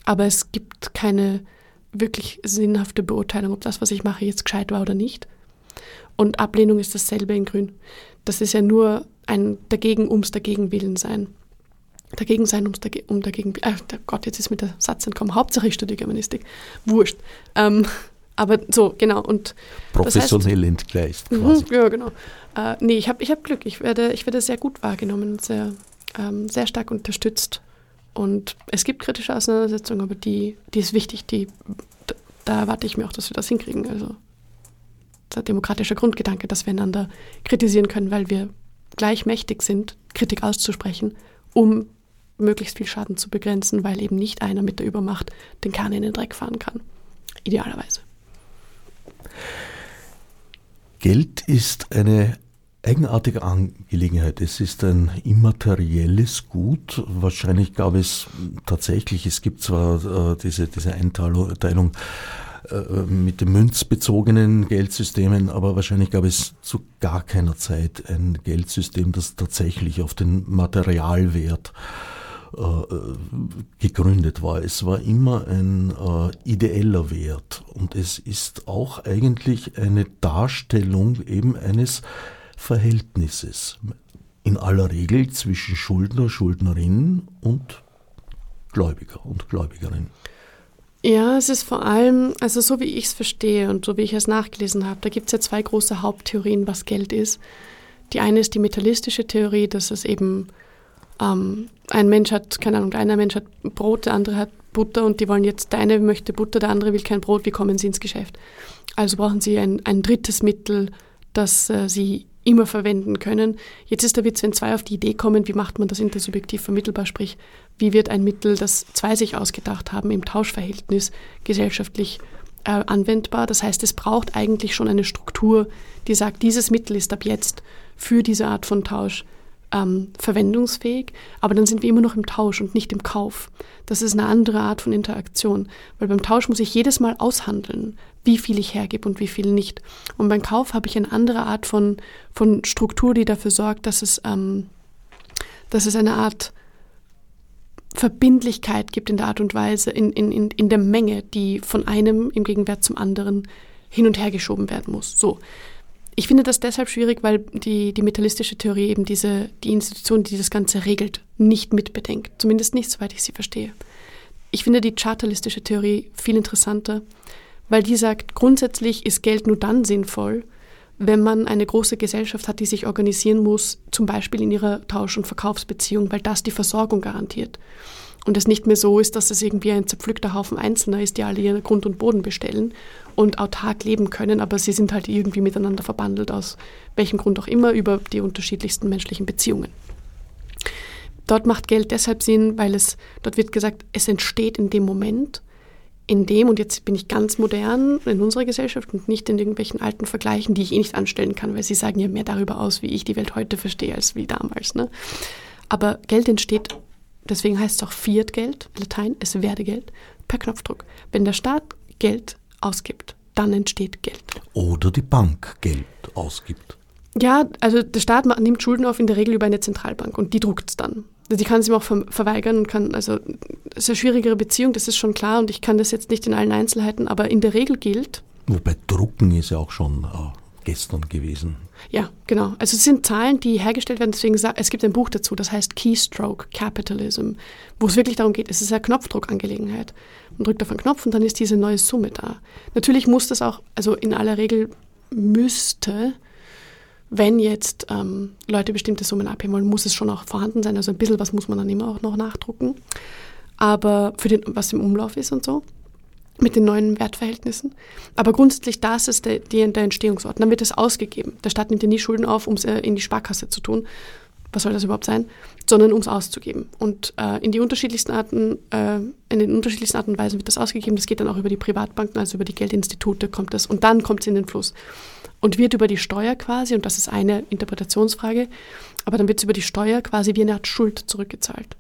Aber es gibt keine wirklich sinnhafte Beurteilung, ob das, was ich mache, jetzt gescheit war oder nicht. Und Ablehnung ist dasselbe in Grün. Das ist ja nur ein Dagegen ums Dagegen willen sein. Dagegen sein ums dagegen, um dagegen. Ach Gott, jetzt ist mir der Satz entkommen. Hauptsache ich studiere Germanistik. Wurscht. Ähm, aber so, genau. Und Professionell entgleist mhm, quasi. Ja, genau. Äh, nee, ich habe ich hab Glück. Ich werde, ich werde sehr gut wahrgenommen und sehr, ähm, sehr stark unterstützt. Und es gibt kritische Auseinandersetzungen, aber die, die ist wichtig. Die, da erwarte ich mir auch, dass wir das hinkriegen. Also der demokratische Grundgedanke, dass wir einander kritisieren können, weil wir gleich mächtig sind, Kritik auszusprechen, um möglichst viel Schaden zu begrenzen, weil eben nicht einer mit der Übermacht den Kahn in den Dreck fahren kann. Idealerweise. Geld ist eine eigenartige Angelegenheit. Es ist ein immaterielles Gut. Wahrscheinlich gab es tatsächlich, es gibt zwar äh, diese, diese Einteilung äh, mit den münzbezogenen Geldsystemen, aber wahrscheinlich gab es zu gar keiner Zeit ein Geldsystem, das tatsächlich auf den Materialwert äh, gegründet war. Es war immer ein äh, ideeller Wert und es ist auch eigentlich eine Darstellung eben eines Verhältnisses. In aller Regel zwischen Schuldner, Schuldnerin und Gläubiger und Gläubigerin. Ja, es ist vor allem, also so wie ich es verstehe und so wie ich es nachgelesen habe, da gibt es ja zwei große Haupttheorien, was Geld ist. Die eine ist die metallistische Theorie, dass es eben ähm, ein Mensch hat, keine Ahnung, einer Mensch hat Brot, der andere hat Butter und die wollen jetzt, der eine möchte Butter, der andere will kein Brot, wie kommen sie ins Geschäft? Also brauchen sie ein, ein drittes Mittel, das äh, sie immer verwenden können. Jetzt ist der Witz, wenn zwei auf die Idee kommen, wie macht man das intersubjektiv vermittelbar, sprich, wie wird ein Mittel, das zwei sich ausgedacht haben, im Tauschverhältnis gesellschaftlich äh, anwendbar. Das heißt, es braucht eigentlich schon eine Struktur, die sagt, dieses Mittel ist ab jetzt für diese Art von Tausch ähm, verwendungsfähig, aber dann sind wir immer noch im Tausch und nicht im Kauf. Das ist eine andere Art von Interaktion, weil beim Tausch muss ich jedes Mal aushandeln, wie viel ich hergebe und wie viel nicht. Und beim Kauf habe ich eine andere Art von, von Struktur, die dafür sorgt, dass es, ähm, dass es eine Art Verbindlichkeit gibt in der Art und Weise, in, in, in, in der Menge, die von einem im Gegenwert zum anderen hin und her geschoben werden muss. So. Ich finde das deshalb schwierig, weil die, die metallistische Theorie eben diese, die Institution, die das Ganze regelt, nicht mitbedenkt. Zumindest nicht, soweit ich sie verstehe. Ich finde die chartalistische Theorie viel interessanter, weil die sagt, grundsätzlich ist Geld nur dann sinnvoll, wenn man eine große Gesellschaft hat, die sich organisieren muss, zum Beispiel in ihrer Tausch- und Verkaufsbeziehung, weil das die Versorgung garantiert. Und es nicht mehr so ist, dass es irgendwie ein zerpflückter Haufen Einzelner ist, die alle ihren Grund und Boden bestellen und autark leben können, aber sie sind halt irgendwie miteinander verbandelt, aus welchem Grund auch immer, über die unterschiedlichsten menschlichen Beziehungen. Dort macht Geld deshalb Sinn, weil es, dort wird gesagt, es entsteht in dem Moment, in dem, und jetzt bin ich ganz modern in unserer Gesellschaft und nicht in irgendwelchen alten Vergleichen, die ich eh nicht anstellen kann, weil sie sagen ja mehr darüber aus, wie ich die Welt heute verstehe, als wie damals. Ne? Aber Geld entsteht, deswegen heißt es auch Fiat-Geld, Latein, es werde Geld, per Knopfdruck. Wenn der Staat Geld ausgibt, dann entsteht Geld. Oder die Bank Geld ausgibt. Ja, also der Staat nimmt Schulden auf in der Regel über eine Zentralbank und die druckt es dann. Die kann es ihm auch verweigern und kann, also es ist eine schwierigere Beziehung, das ist schon klar und ich kann das jetzt nicht in allen Einzelheiten, aber in der Regel gilt. Wobei Drucken ist ja auch schon äh, gestern gewesen. Ja, genau. Also es sind Zahlen, die hergestellt werden, deswegen es gibt ein Buch dazu, das heißt Keystroke Capitalism, wo es wirklich darum geht, es ist eine Knopfdruckangelegenheit. Man drückt auf einen Knopf und dann ist diese neue Summe da. Natürlich muss das auch, also in aller Regel müsste, wenn jetzt ähm, Leute bestimmte Summen abheben wollen, muss es schon auch vorhanden sein. Also ein bisschen was muss man dann immer auch noch nachdrucken. Aber für den, was im Umlauf ist und so mit den neuen Wertverhältnissen. Aber grundsätzlich, das ist der, der Entstehungsort. Dann wird es ausgegeben. Der Staat nimmt ja nie Schulden auf, um es äh, in die Sparkasse zu tun. was soll das überhaupt sein, sondern um es auszugeben. Und äh, in die unterschiedlichsten Arten, äh, in den unterschiedlichsten Arten und Weisen wird das ausgegeben. Das geht dann auch über die Privatbanken, also über die Geldinstitute kommt das und dann kommt es in den Fluss. Und wird über die Steuer quasi, und das ist eine Interpretationsfrage, aber dann wird es über die Steuer quasi wie eine Art Schuld zurückgezahlt.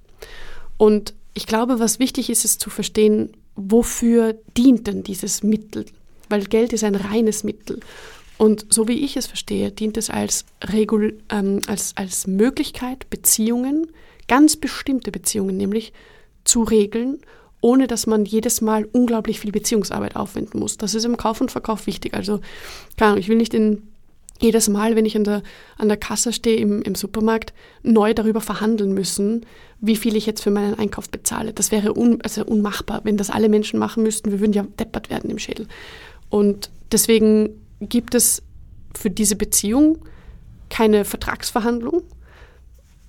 Und ich glaube, was wichtig ist, ist zu verstehen, wofür dient denn dieses Mittel? Weil Geld ist ein reines Mittel. Und so wie ich es verstehe, dient es als, Regul ähm, als, als Möglichkeit, Beziehungen, ganz bestimmte Beziehungen nämlich, zu regeln, ohne dass man jedes Mal unglaublich viel Beziehungsarbeit aufwenden muss. Das ist im Kauf und Verkauf wichtig. Also, Ahnung, ich will nicht in jedes Mal, wenn ich an der, an der Kasse stehe im, im Supermarkt, neu darüber verhandeln müssen, wie viel ich jetzt für meinen Einkauf bezahle. Das wäre un, also unmachbar, wenn das alle Menschen machen müssten. Wir würden ja deppert werden im Schädel. Und deswegen gibt es für diese Beziehung keine Vertragsverhandlung,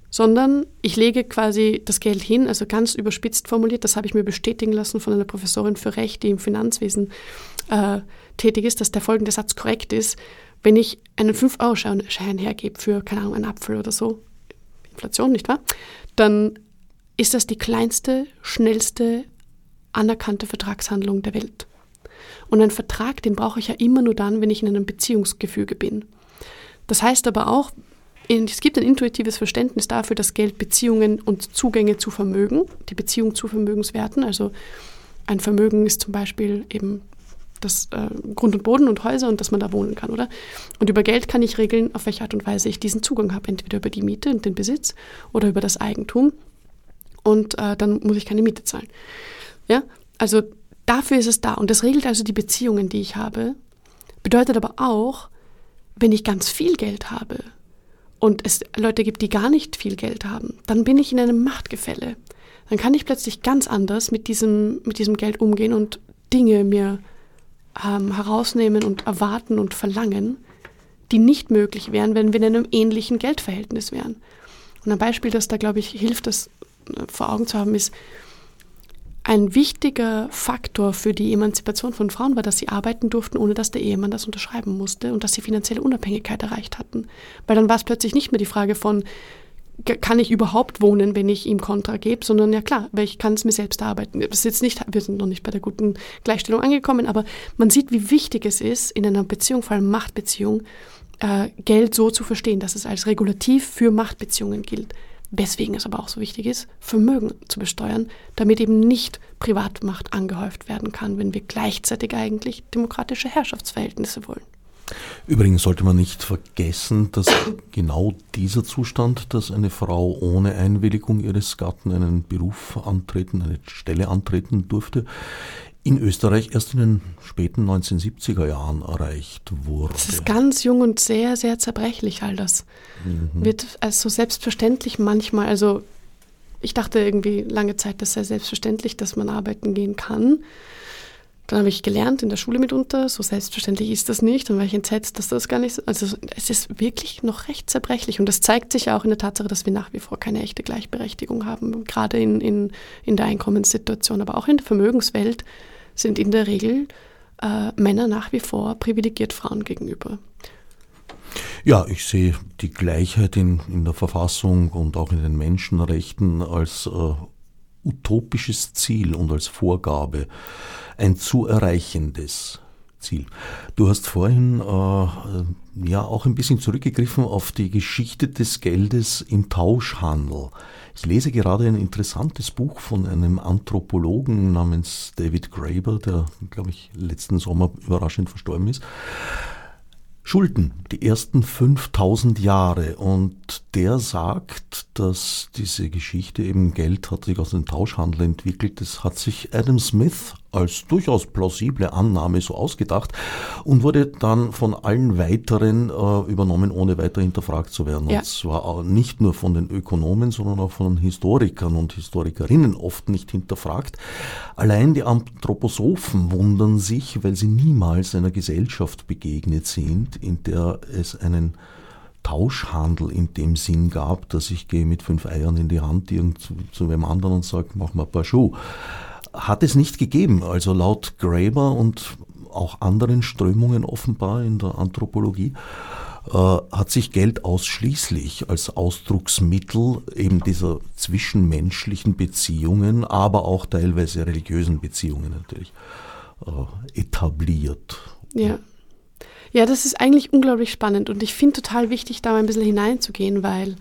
sondern ich lege quasi das Geld hin, also ganz überspitzt formuliert, das habe ich mir bestätigen lassen von einer Professorin für Recht, die im Finanzwesen äh, tätig ist, dass der folgende Satz korrekt ist. Wenn ich einen 5-Euro-Schein hergebe für, keine Ahnung, einen Apfel oder so, Inflation, nicht wahr? Dann ist das die kleinste, schnellste, anerkannte Vertragshandlung der Welt. Und einen Vertrag, den brauche ich ja immer nur dann, wenn ich in einem Beziehungsgefüge bin. Das heißt aber auch, es gibt ein intuitives Verständnis dafür, dass Geld Beziehungen und Zugänge zu Vermögen, die Beziehung zu Vermögenswerten, also ein Vermögen ist zum Beispiel eben das äh, Grund und Boden und Häuser und dass man da wohnen kann, oder? Und über Geld kann ich regeln, auf welche Art und Weise ich diesen Zugang habe, entweder über die Miete und den Besitz oder über das Eigentum. Und äh, dann muss ich keine Miete zahlen. Ja, also Dafür ist es da. Und das regelt also die Beziehungen, die ich habe. Bedeutet aber auch, wenn ich ganz viel Geld habe und es Leute gibt, die gar nicht viel Geld haben, dann bin ich in einem Machtgefälle. Dann kann ich plötzlich ganz anders mit diesem, mit diesem Geld umgehen und Dinge mir ähm, herausnehmen und erwarten und verlangen, die nicht möglich wären, wenn wir in einem ähnlichen Geldverhältnis wären. Und ein Beispiel, das da, glaube ich, hilft, das äh, vor Augen zu haben, ist, ein wichtiger Faktor für die Emanzipation von Frauen war, dass sie arbeiten durften, ohne dass der Ehemann das unterschreiben musste und dass sie finanzielle Unabhängigkeit erreicht hatten. Weil dann war es plötzlich nicht mehr die Frage von, kann ich überhaupt wohnen, wenn ich ihm Kontra gebe, sondern ja klar, weil ich kann es mir selbst erarbeiten. Das ist jetzt nicht, wir sind noch nicht bei der guten Gleichstellung angekommen, aber man sieht, wie wichtig es ist, in einer Beziehung, vor allem Machtbeziehung, äh, Geld so zu verstehen, dass es als Regulativ für Machtbeziehungen gilt. Weswegen es aber auch so wichtig ist, Vermögen zu besteuern, damit eben nicht Privatmacht angehäuft werden kann, wenn wir gleichzeitig eigentlich demokratische Herrschaftsverhältnisse wollen. Übrigens sollte man nicht vergessen, dass genau dieser Zustand, dass eine Frau ohne Einwilligung ihres Gatten einen Beruf antreten, eine Stelle antreten durfte, in Österreich erst in den späten 1970er Jahren erreicht wurde. Das ist ganz jung und sehr, sehr zerbrechlich, all das. Mhm. Wird als so selbstverständlich manchmal, also ich dachte irgendwie lange Zeit, das sei selbstverständlich, dass man arbeiten gehen kann. Dann habe ich gelernt in der Schule mitunter, so selbstverständlich ist das nicht. Dann war ich entsetzt, dass das gar nicht so, also es ist wirklich noch recht zerbrechlich. Und das zeigt sich auch in der Tatsache, dass wir nach wie vor keine echte Gleichberechtigung haben, gerade in, in, in der Einkommenssituation, aber auch in der Vermögenswelt sind in der Regel äh, Männer nach wie vor privilegiert Frauen gegenüber. Ja, ich sehe die Gleichheit in, in der Verfassung und auch in den Menschenrechten als äh, utopisches Ziel und als Vorgabe ein zu erreichendes Ziel. Du hast vorhin äh, ja auch ein bisschen zurückgegriffen auf die Geschichte des Geldes im Tauschhandel. Ich lese gerade ein interessantes Buch von einem Anthropologen namens David Graeber, der, glaube ich, letzten Sommer überraschend verstorben ist. Schulden, die ersten 5000 Jahre. Und der sagt, dass diese Geschichte eben Geld hat sich aus dem Tauschhandel entwickelt. Das hat sich Adam Smith als durchaus plausible Annahme so ausgedacht und wurde dann von allen weiteren äh, übernommen, ohne weiter hinterfragt zu werden. Ja. Und zwar nicht nur von den Ökonomen, sondern auch von Historikern und Historikerinnen oft nicht hinterfragt. Allein die Anthroposophen wundern sich, weil sie niemals einer Gesellschaft begegnet sind, in der es einen Tauschhandel in dem Sinn gab, dass ich gehe mit fünf Eiern in die Hand irgend zu, zu einem anderen und sage, mach mal ein paar Schuhe hat es nicht gegeben. Also laut Graeber und auch anderen Strömungen offenbar in der Anthropologie äh, hat sich Geld ausschließlich als Ausdrucksmittel eben dieser zwischenmenschlichen Beziehungen, aber auch teilweise religiösen Beziehungen natürlich äh, etabliert. Ja. Ja, das ist eigentlich unglaublich spannend und ich finde total wichtig, da mal ein bisschen hineinzugehen, weil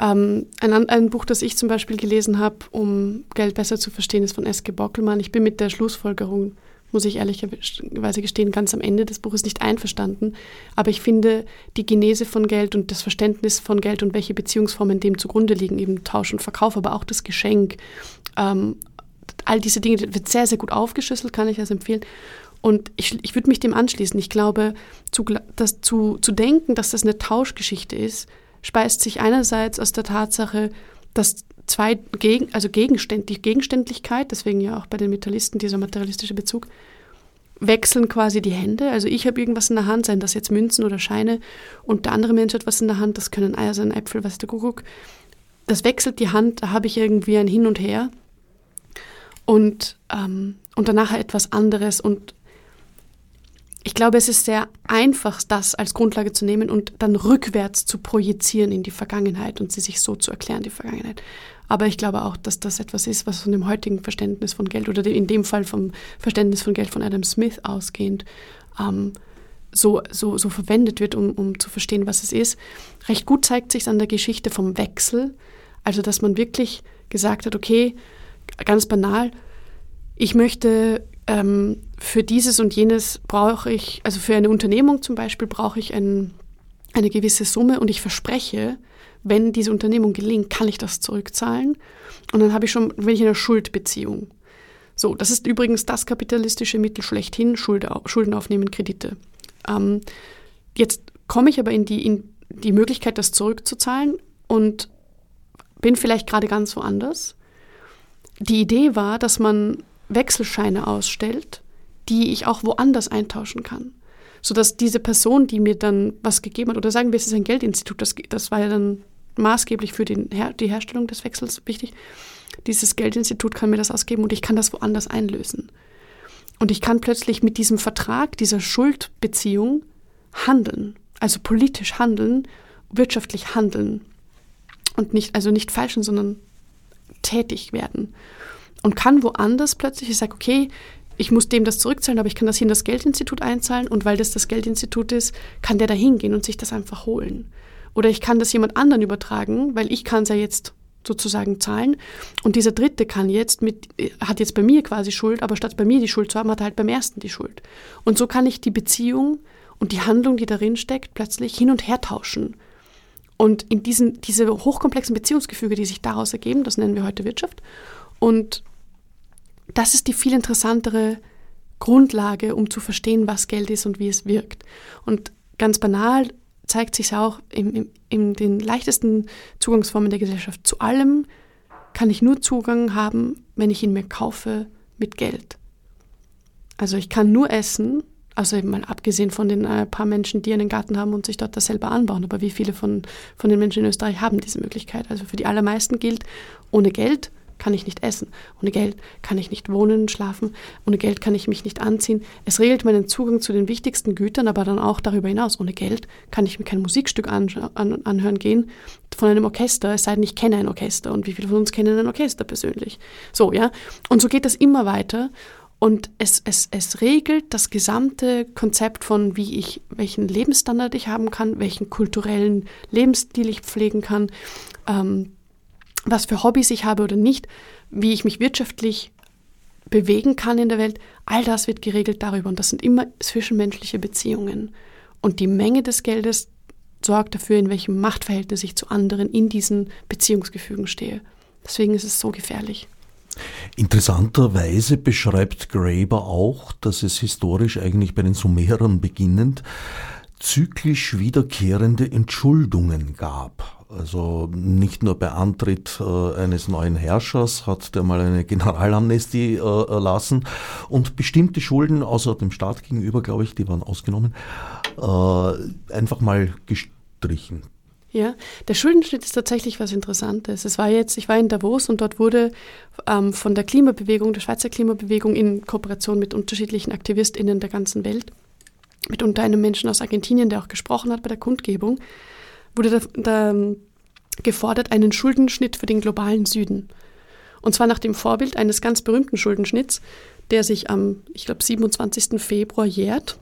ähm, ein, ein, Buch, das ich zum Beispiel gelesen habe, um Geld besser zu verstehen, ist von S.G. Bockelmann. Ich bin mit der Schlussfolgerung muss ich ehrlicherweise gestehen, ganz am Ende des Buches nicht einverstanden. Aber ich finde, die Genese von Geld und das Verständnis von Geld und welche Beziehungsformen dem zugrunde liegen, eben Tausch und Verkauf, aber auch das Geschenk, ähm, all diese Dinge wird sehr, sehr gut aufgeschlüsselt, kann ich also empfehlen. Und ich, ich würde mich dem anschließen. Ich glaube, zu, das, zu, zu denken, dass das eine Tauschgeschichte ist, speist sich einerseits aus der Tatsache, dass zwei Gegen, also Gegenständ, die Gegenständlichkeit, deswegen ja auch bei den Metallisten dieser materialistische Bezug, wechseln quasi die Hände. Also ich habe irgendwas in der Hand, seien das jetzt Münzen oder Scheine, und der andere Mensch hat was in der Hand, das können Eier sein, Äpfel, was der Kuckuck. Das wechselt die Hand, da habe ich irgendwie ein Hin und Her und, ähm, und danach etwas anderes. Und ich glaube, es ist sehr einfach, das als Grundlage zu nehmen und dann rückwärts zu projizieren in die Vergangenheit und sie sich so zu erklären, die Vergangenheit. Aber ich glaube auch, dass das etwas ist, was von dem heutigen Verständnis von Geld oder in dem Fall vom Verständnis von Geld von Adam Smith ausgehend ähm, so, so, so verwendet wird, um, um zu verstehen, was es ist. Recht gut zeigt sich an der Geschichte vom Wechsel. Also, dass man wirklich gesagt hat, okay, ganz banal, ich möchte ähm, für dieses und jenes brauche ich, also für eine Unternehmung zum Beispiel brauche ich ein, eine gewisse Summe und ich verspreche, wenn diese Unternehmung gelingt, kann ich das zurückzahlen. Und dann habe ich schon, bin ich in einer Schuldbeziehung. So, das ist übrigens das kapitalistische Mittel schlechthin, Schulden aufnehmen, Kredite. Ähm, jetzt komme ich aber in die, in die Möglichkeit, das zurückzuzahlen und bin vielleicht gerade ganz woanders. Die Idee war, dass man Wechselscheine ausstellt, die ich auch woanders eintauschen kann. Sodass diese Person, die mir dann was gegeben hat, oder sagen wir, es ist ein Geldinstitut, das, das war ja dann maßgeblich für den Her die Herstellung des Wechsels wichtig, dieses Geldinstitut kann mir das ausgeben und ich kann das woanders einlösen. Und ich kann plötzlich mit diesem Vertrag, dieser Schuldbeziehung handeln, also politisch handeln, wirtschaftlich handeln und nicht, also nicht falschen, sondern tätig werden und kann woanders plötzlich, ich sage, okay, ich muss dem das zurückzahlen, aber ich kann das hier in das Geldinstitut einzahlen und weil das das Geldinstitut ist, kann der da hingehen und sich das einfach holen. Oder ich kann das jemand anderen übertragen, weil ich kann es ja jetzt sozusagen zahlen und dieser Dritte kann jetzt mit, hat jetzt bei mir quasi Schuld, aber statt bei mir die Schuld zu haben, hat er halt beim Ersten die Schuld. Und so kann ich die Beziehung und die Handlung, die darin steckt, plötzlich hin und her tauschen. Und in diesen, diese hochkomplexen Beziehungsgefüge, die sich daraus ergeben, das nennen wir heute Wirtschaft. Und das ist die viel interessantere Grundlage, um zu verstehen, was Geld ist und wie es wirkt. Und ganz banal zeigt sich auch in, in, in den leichtesten Zugangsformen der Gesellschaft. Zu allem kann ich nur Zugang haben, wenn ich ihn mir kaufe mit Geld. Also ich kann nur essen, also eben mal abgesehen von den äh, paar Menschen, die einen Garten haben und sich dort das selber anbauen. Aber wie viele von, von den Menschen in Österreich haben diese Möglichkeit? Also für die allermeisten gilt, ohne Geld kann ich nicht essen. Ohne Geld kann ich nicht wohnen, schlafen. Ohne Geld kann ich mich nicht anziehen. Es regelt meinen Zugang zu den wichtigsten Gütern, aber dann auch darüber hinaus. Ohne Geld kann ich mir kein Musikstück an, an, anhören gehen von einem Orchester, es sei denn, ich kenne ein Orchester. Und wie viele von uns kennen ein Orchester persönlich? So, ja. Und so geht das immer weiter. Und es, es, es regelt das gesamte Konzept von, wie ich, welchen Lebensstandard ich haben kann, welchen kulturellen Lebensstil ich pflegen kann, ähm, was für Hobbys ich habe oder nicht, wie ich mich wirtschaftlich bewegen kann in der Welt, all das wird geregelt darüber. Und das sind immer zwischenmenschliche Beziehungen. Und die Menge des Geldes sorgt dafür, in welchem Machtverhältnis ich zu anderen in diesen Beziehungsgefügen stehe. Deswegen ist es so gefährlich. Interessanterweise beschreibt Graeber auch, dass es historisch eigentlich bei den Sumerern beginnend zyklisch wiederkehrende Entschuldungen gab. Also nicht nur bei Antritt äh, eines neuen Herrschers hat der mal eine Generalamnestie äh, erlassen und bestimmte Schulden außer dem Staat gegenüber, glaube ich, die waren ausgenommen, äh, einfach mal gestrichen. Ja, der Schuldenschnitt ist tatsächlich was Interessantes. Es war jetzt, ich war in Davos und dort wurde ähm, von der Klimabewegung, der Schweizer Klimabewegung in Kooperation mit unterschiedlichen AktivistInnen der ganzen Welt mitunter einem Menschen aus Argentinien, der auch gesprochen hat bei der Kundgebung, wurde da, da gefordert, einen Schuldenschnitt für den globalen Süden. Und zwar nach dem Vorbild eines ganz berühmten Schuldenschnitts, der sich am, ich glaube, 27. Februar jährt,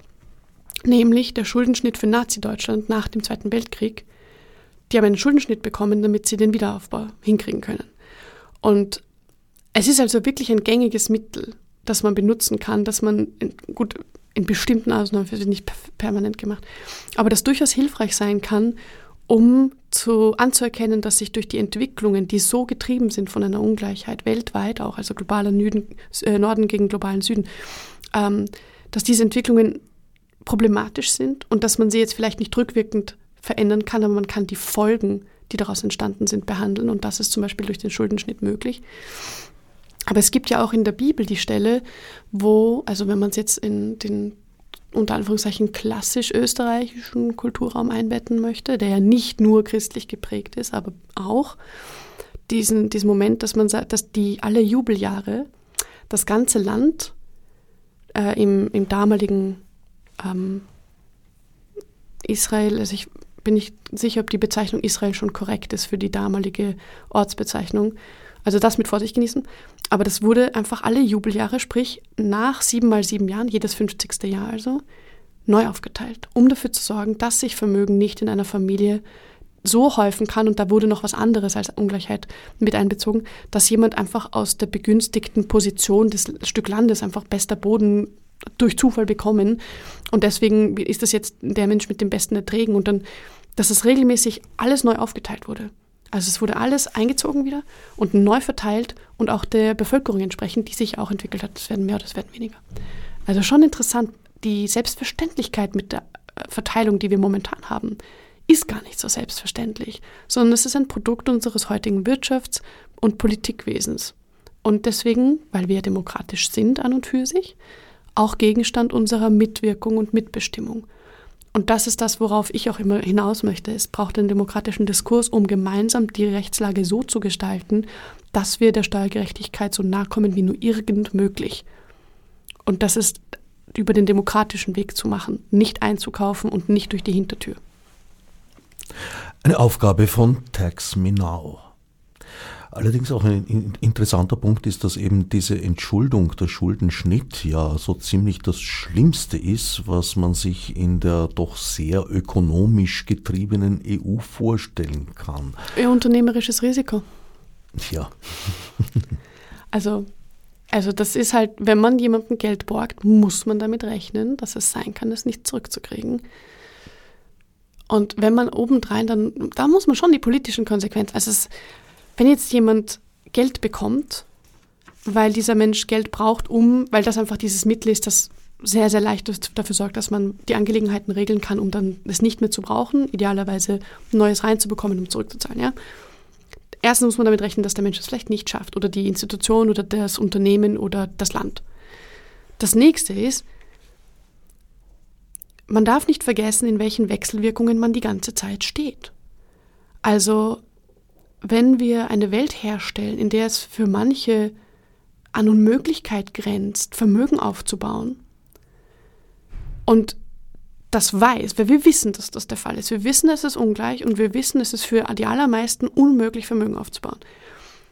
nämlich der Schuldenschnitt für Nazi-Deutschland nach dem Zweiten Weltkrieg. Die haben einen Schuldenschnitt bekommen, damit sie den Wiederaufbau hinkriegen können. Und es ist also wirklich ein gängiges Mittel, das man benutzen kann, dass man, gut, in bestimmten Ausnahmen wird nicht permanent gemacht, aber das durchaus hilfreich sein kann, um zu, anzuerkennen, dass sich durch die Entwicklungen, die so getrieben sind von einer Ungleichheit weltweit auch, also globaler Norden, äh, Norden gegen globalen Süden, ähm, dass diese Entwicklungen problematisch sind und dass man sie jetzt vielleicht nicht rückwirkend verändern kann, aber man kann die Folgen, die daraus entstanden sind, behandeln und das ist zum Beispiel durch den Schuldenschnitt möglich. Aber es gibt ja auch in der Bibel die Stelle, wo, also wenn man es jetzt in den unter Anführungszeichen klassisch österreichischen Kulturraum einbetten möchte, der ja nicht nur christlich geprägt ist, aber auch diesen, diesen Moment, dass man sagt, dass die alle Jubeljahre das ganze Land äh, im, im damaligen ähm, Israel, also ich bin nicht sicher, ob die Bezeichnung Israel schon korrekt ist für die damalige Ortsbezeichnung, also das mit Vorsicht genießen. Aber das wurde einfach alle Jubeljahre, sprich nach sieben mal sieben Jahren, jedes 50. Jahr also, neu aufgeteilt, um dafür zu sorgen, dass sich Vermögen nicht in einer Familie so häufen kann, und da wurde noch was anderes als Ungleichheit mit einbezogen, dass jemand einfach aus der begünstigten Position des Stück Landes einfach bester Boden durch Zufall bekommen. Und deswegen ist das jetzt der Mensch mit den besten Erträgen und dann, dass es regelmäßig alles neu aufgeteilt wurde. Also es wurde alles eingezogen wieder und neu verteilt und auch der Bevölkerung entsprechend, die sich auch entwickelt hat. Es werden mehr oder es werden weniger. Also schon interessant, die Selbstverständlichkeit mit der äh, Verteilung, die wir momentan haben, ist gar nicht so selbstverständlich, sondern es ist ein Produkt unseres heutigen Wirtschafts- und Politikwesens. Und deswegen, weil wir demokratisch sind an und für sich, auch Gegenstand unserer Mitwirkung und Mitbestimmung. Und das ist das, worauf ich auch immer hinaus möchte. Es braucht einen demokratischen Diskurs, um gemeinsam die Rechtslage so zu gestalten, dass wir der Steuergerechtigkeit so nahe kommen wie nur irgend möglich. Und das ist über den demokratischen Weg zu machen, nicht einzukaufen und nicht durch die Hintertür. Eine Aufgabe von Tax Me Now. Allerdings auch ein interessanter Punkt ist, dass eben diese Entschuldung, der Schuldenschnitt ja so ziemlich das Schlimmste ist, was man sich in der doch sehr ökonomisch getriebenen EU vorstellen kann. Ihr unternehmerisches Risiko. Ja. also, also das ist halt, wenn man jemandem Geld borgt, muss man damit rechnen, dass es sein kann, es nicht zurückzukriegen. Und wenn man obendrein dann, da muss man schon die politischen Konsequenzen, also es wenn jetzt jemand Geld bekommt, weil dieser Mensch Geld braucht, um, weil das einfach dieses Mittel ist, das sehr, sehr leicht dafür sorgt, dass man die Angelegenheiten regeln kann, um dann es nicht mehr zu brauchen, idealerweise Neues reinzubekommen, um zurückzuzahlen. Ja? Erstens muss man damit rechnen, dass der Mensch es vielleicht nicht schafft oder die Institution oder das Unternehmen oder das Land. Das nächste ist, man darf nicht vergessen, in welchen Wechselwirkungen man die ganze Zeit steht. Also wenn wir eine Welt herstellen, in der es für manche an Unmöglichkeit grenzt, Vermögen aufzubauen, und das weiß, weil wir wissen, dass das der Fall ist. Wir wissen, es ist ungleich und wir wissen, es ist für die allermeisten unmöglich, Vermögen aufzubauen.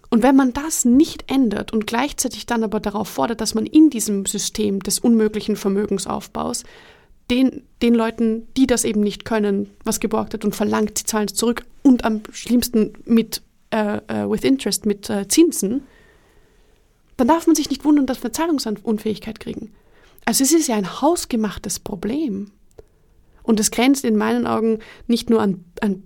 Und wenn man das nicht ändert und gleichzeitig dann aber darauf fordert, dass man in diesem System des unmöglichen Vermögensaufbaus den, den Leuten, die das eben nicht können, was geborgt hat und verlangt, sie zahlen es zurück und am schlimmsten mit äh, äh, with interest, mit äh, Zinsen, dann darf man sich nicht wundern, dass wir Zahlungsunfähigkeit kriegen. Also es ist ja ein hausgemachtes Problem. Und es grenzt in meinen Augen nicht nur an, an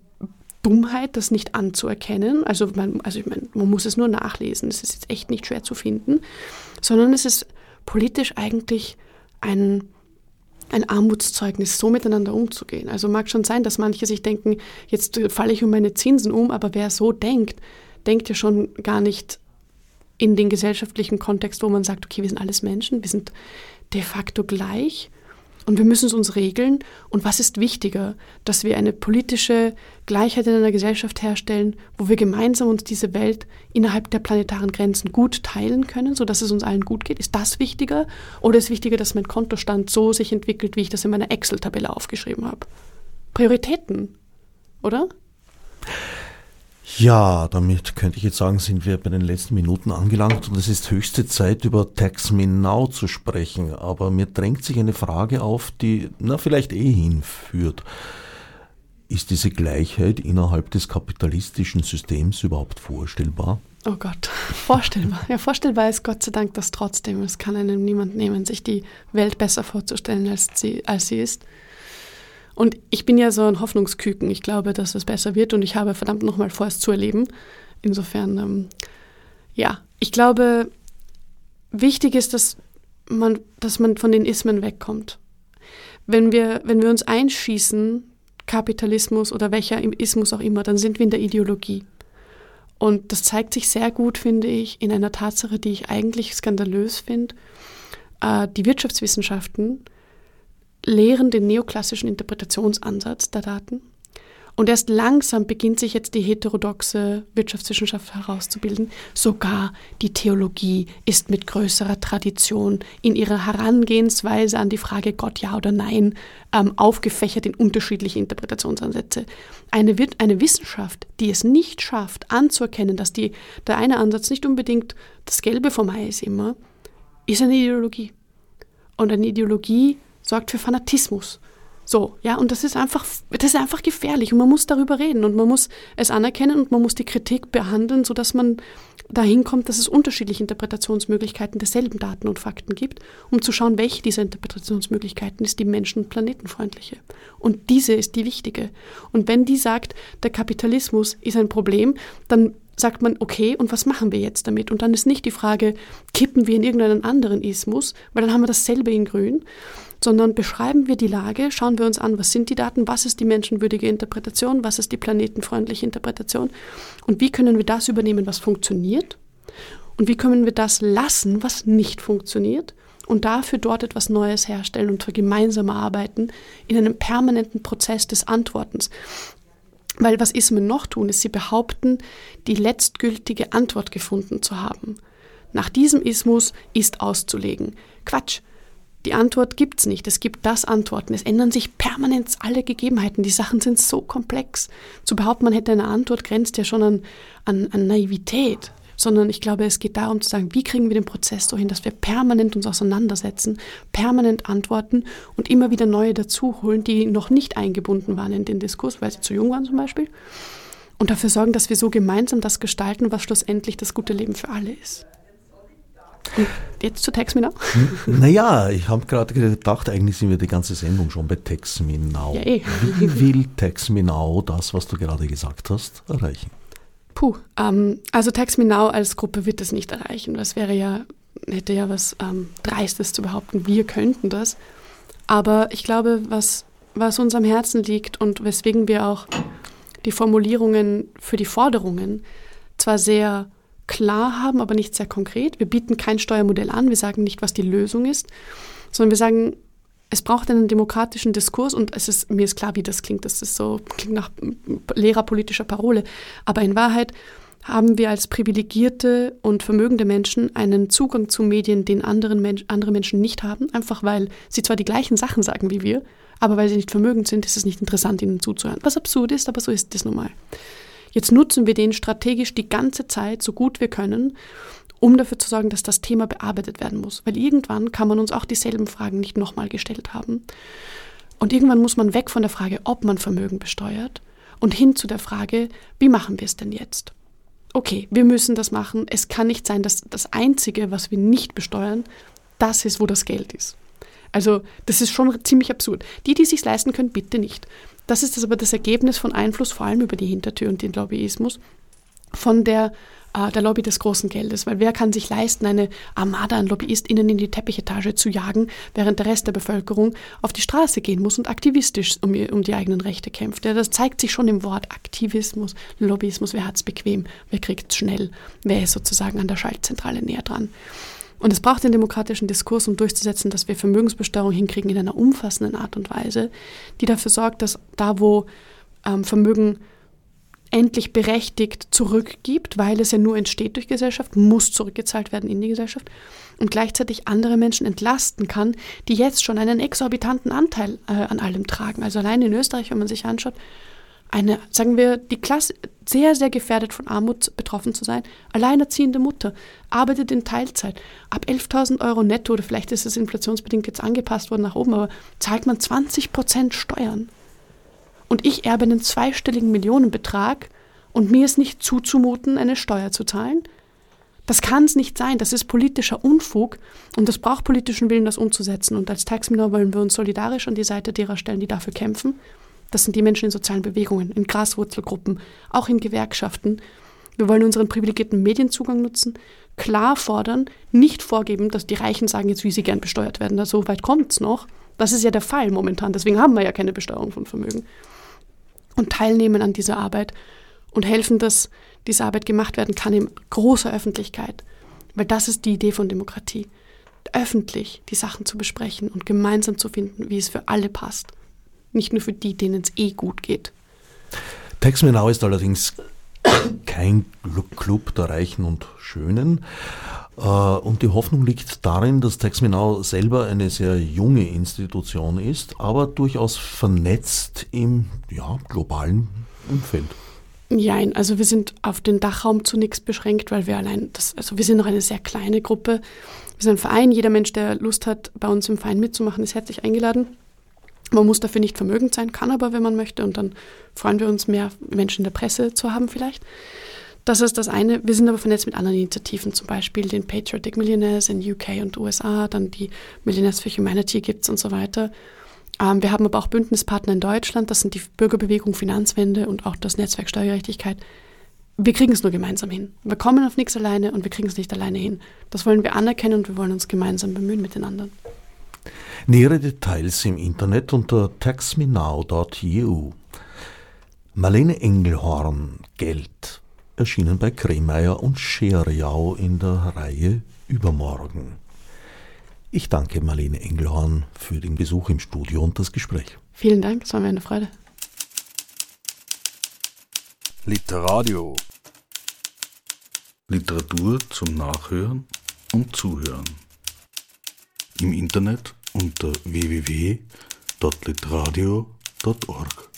Dummheit, das nicht anzuerkennen. Also, man, also ich meine, man muss es nur nachlesen, es ist jetzt echt nicht schwer zu finden, sondern es ist politisch eigentlich ein ein Armutszeugnis, so miteinander umzugehen. Also mag schon sein, dass manche sich denken, jetzt falle ich um meine Zinsen um, aber wer so denkt, denkt ja schon gar nicht in den gesellschaftlichen Kontext, wo man sagt, okay, wir sind alles Menschen, wir sind de facto gleich Und wir müssen es uns regeln. Und was ist wichtiger, dass wir eine politische Gleichheit in einer Gesellschaft herstellen, wo wir gemeinsam uns diese Welt innerhalb der planetaren Grenzen gut teilen können, sodass es uns allen gut geht? Ist das wichtiger? Oder ist wichtiger, dass mein Kontostand so sich entwickelt, wie ich das in meiner Excel-Tabelle aufgeschrieben habe? Prioritäten, oder? Ja, damit könnte ich jetzt sagen, sind wir bei den letzten Minuten angelangt und es ist höchste Zeit, über Tax Me Now zu sprechen. Aber mir drängt sich eine Frage auf, die na vielleicht eh hinführt. Ist diese Gleichheit innerhalb des kapitalistischen Systems überhaupt vorstellbar? Oh Gott, vorstellbar. Ja, vorstellbar ist Gott sei Dank das trotzdem. Es kann einem niemand nehmen, sich die Welt besser vorzustellen, als sie, als sie ist. Und ich bin ja so ein Hoffnungsküken. Ich glaube, dass es besser wird und ich habe verdammt nochmal vor, es zu erleben. Insofern, ähm, ja, ich glaube, wichtig ist, dass man, dass man von den Ismen wegkommt. Wenn wir, wenn wir uns einschießen, Kapitalismus oder welcher Ismus auch immer, dann sind wir in der Ideologie. Und das zeigt sich sehr gut, finde ich, in einer Tatsache, die ich eigentlich skandalös finde. Äh, die Wirtschaftswissenschaften lehren den neoklassischen Interpretationsansatz der Daten. Und erst langsam beginnt sich jetzt die heterodoxe Wirtschaftswissenschaft herauszubilden. Sogar die Theologie ist mit größerer Tradition in ihrer Herangehensweise an die Frage Gott ja oder nein ähm, aufgefächert in unterschiedliche Interpretationsansätze. Eine, eine Wissenschaft, die es nicht schafft, anzuerkennen, dass die, der eine Ansatz nicht unbedingt das Gelbe vom Ei ist immer, ist eine Ideologie. Und eine Ideologie sorgt für Fanatismus. So, ja, und das ist einfach, das ist einfach gefährlich und man muss darüber reden und man muss es anerkennen und man muss die Kritik behandeln, sodass man dahin kommt, dass es unterschiedliche Interpretationsmöglichkeiten derselben Daten und Fakten gibt, um zu schauen, welche dieser Interpretationsmöglichkeiten ist die menschen- und planetenfreundliche. Und diese ist die wichtige. Und wenn die sagt, der Kapitalismus ist ein Problem, dann sagt man, okay, und was machen wir jetzt damit? Und dann ist nicht die Frage, kippen wir in irgendeinen anderen Ismus, weil dann haben wir dasselbe in Grün, sondern beschreiben wir die Lage, schauen wir uns an, was sind die Daten, was ist die menschenwürdige Interpretation, was ist die planetenfreundliche Interpretation und wie können wir das übernehmen, was funktioniert und wie können wir das lassen, was nicht funktioniert und dafür dort etwas Neues herstellen und gemeinsam arbeiten in einem permanenten Prozess des Antwortens. Weil was Ismen noch tun, ist, sie behaupten, die letztgültige Antwort gefunden zu haben. Nach diesem Ismus ist auszulegen. Quatsch. Die Antwort gibt es nicht. Es gibt das Antworten. Es ändern sich permanent alle Gegebenheiten. Die Sachen sind so komplex. Zu behaupten, man hätte eine Antwort, grenzt ja schon an, an, an Naivität. Sondern ich glaube, es geht darum zu sagen, wie kriegen wir den Prozess so hin, dass wir permanent uns auseinandersetzen, permanent antworten und immer wieder neue dazuholen, die noch nicht eingebunden waren in den Diskurs, weil sie zu jung waren zum Beispiel. Und dafür sorgen, dass wir so gemeinsam das gestalten, was schlussendlich das gute Leben für alle ist. Jetzt zu Text Me Now? Naja, ich habe gerade gedacht, eigentlich sind wir die ganze Sendung schon bei Text Me Now. Ja, eh. Wie will Text Me Now das, was du gerade gesagt hast, erreichen? Puh, ähm, also Text Me Now als Gruppe wird das nicht erreichen. Das wäre ja, hätte ja was ähm, Dreistes zu behaupten, wir könnten das. Aber ich glaube, was, was uns am Herzen liegt und weswegen wir auch die Formulierungen für die Forderungen zwar sehr klar haben, aber nicht sehr konkret. Wir bieten kein Steuermodell an, wir sagen nicht, was die Lösung ist, sondern wir sagen, es braucht einen demokratischen Diskurs und es ist, mir ist klar, wie das klingt. Das ist so, klingt nach lehrerpolitischer Parole. Aber in Wahrheit haben wir als privilegierte und vermögende Menschen einen Zugang zu Medien, den anderen Mensch, andere Menschen nicht haben, einfach weil sie zwar die gleichen Sachen sagen wie wir, aber weil sie nicht vermögend sind, ist es nicht interessant, ihnen zuzuhören. Was absurd ist, aber so ist es nun mal. Jetzt nutzen wir den strategisch die ganze Zeit, so gut wir können, um dafür zu sorgen, dass das Thema bearbeitet werden muss. Weil irgendwann kann man uns auch dieselben Fragen nicht nochmal gestellt haben. Und irgendwann muss man weg von der Frage, ob man Vermögen besteuert und hin zu der Frage, wie machen wir es denn jetzt? Okay, wir müssen das machen. Es kann nicht sein, dass das Einzige, was wir nicht besteuern, das ist, wo das Geld ist. Also das ist schon ziemlich absurd. Die, die sich leisten können, bitte nicht. Das ist das aber das Ergebnis von Einfluss, vor allem über die Hintertür und den Lobbyismus, von der, äh, der Lobby des großen Geldes. Weil wer kann sich leisten, eine Armada an LobbyistInnen in die Teppichetage zu jagen, während der Rest der Bevölkerung auf die Straße gehen muss und aktivistisch um, um die eigenen Rechte kämpft. Ja, das zeigt sich schon im Wort Aktivismus, Lobbyismus. Wer hat es bequem? Wer kriegt es schnell? Wer ist sozusagen an der Schaltzentrale näher dran? Und es braucht den demokratischen Diskurs, um durchzusetzen, dass wir Vermögensbesteuerung hinkriegen in einer umfassenden Art und Weise, die dafür sorgt, dass da, wo ähm, Vermögen endlich berechtigt zurückgibt, weil es ja nur entsteht durch Gesellschaft, muss zurückgezahlt werden in die Gesellschaft und gleichzeitig andere Menschen entlasten kann, die jetzt schon einen exorbitanten Anteil äh, an allem tragen. Also allein in Österreich, wenn man sich anschaut, eine, sagen wir, die Klasse, sehr, sehr gefährdet von Armut betroffen zu sein, alleinerziehende Mutter, arbeitet in Teilzeit, ab 11.000 Euro netto, oder vielleicht ist es inflationsbedingt jetzt angepasst worden nach oben, aber zahlt man 20 Prozent Steuern. Und ich erbe einen zweistelligen Millionenbetrag und mir ist nicht zuzumuten, eine Steuer zu zahlen. Das kann es nicht sein. Das ist politischer Unfug und das braucht politischen Willen, das umzusetzen. Und als Taxminor wollen wir uns solidarisch an die Seite derer stellen, die dafür kämpfen das sind die Menschen in sozialen Bewegungen, in Graswurzelgruppen, auch in Gewerkschaften. Wir wollen unseren privilegierten Medienzugang nutzen, klar fordern, nicht vorgeben, dass die Reichen sagen jetzt, wie sie gern besteuert werden. So weit kommt es noch. Das ist ja der Fall momentan. Deswegen haben wir ja keine Besteuerung von Vermögen. Und teilnehmen an dieser Arbeit und helfen, dass diese Arbeit gemacht werden kann in großer Öffentlichkeit. Weil das ist die Idee von Demokratie. Öffentlich die Sachen zu besprechen und gemeinsam zu finden, wie es für alle passt nicht nur für die, denen es eh gut geht. Taxmenau ist allerdings kein Club der Reichen und Schönen. Äh, und die Hoffnung liegt darin, dass Taxmenau selber eine sehr junge Institution ist, aber durchaus vernetzt im ja, globalen Umfeld. Nein, also wir sind auf den Dachraum zunächst beschränkt, weil wir allein, das, also wir sind noch eine sehr kleine Gruppe. Wir sind ein Verein, jeder Mensch, der Lust hat, bei uns im Verein mitzumachen, ist herzlich eingeladen. Man muss dafür nicht vermögend sein, kann aber, wenn man möchte. Und dann freuen wir uns, mehr Menschen in der Presse zu haben vielleicht. Das ist das eine. Wir sind aber vernetzt mit anderen Initiativen, zum Beispiel den Patriotic Millionaires in UK und USA, dann die Millionaires for Humanity gibt es und so weiter. Ähm, wir haben aber auch Bündnispartner in Deutschland, das sind die Bürgerbewegung Finanzwende und auch das Netzwerk Steuergerechtigkeit. Wir kriegen es nur gemeinsam hin. Wir kommen auf nichts alleine und wir kriegen es nicht alleine hin. Das wollen wir anerkennen und wir wollen uns gemeinsam bemühen mit den anderen. Nähere Details im Internet unter taxmenow.eu. Marlene Engelhorn, Geld, erschienen bei Kremeyer und Scherjau in der Reihe Übermorgen. Ich danke Marlene Engelhorn für den Besuch im Studio und das Gespräch. Vielen Dank, es war mir eine Freude. Literadio. Literatur zum Nachhören und Zuhören. Im Internet unter www.litradio.org.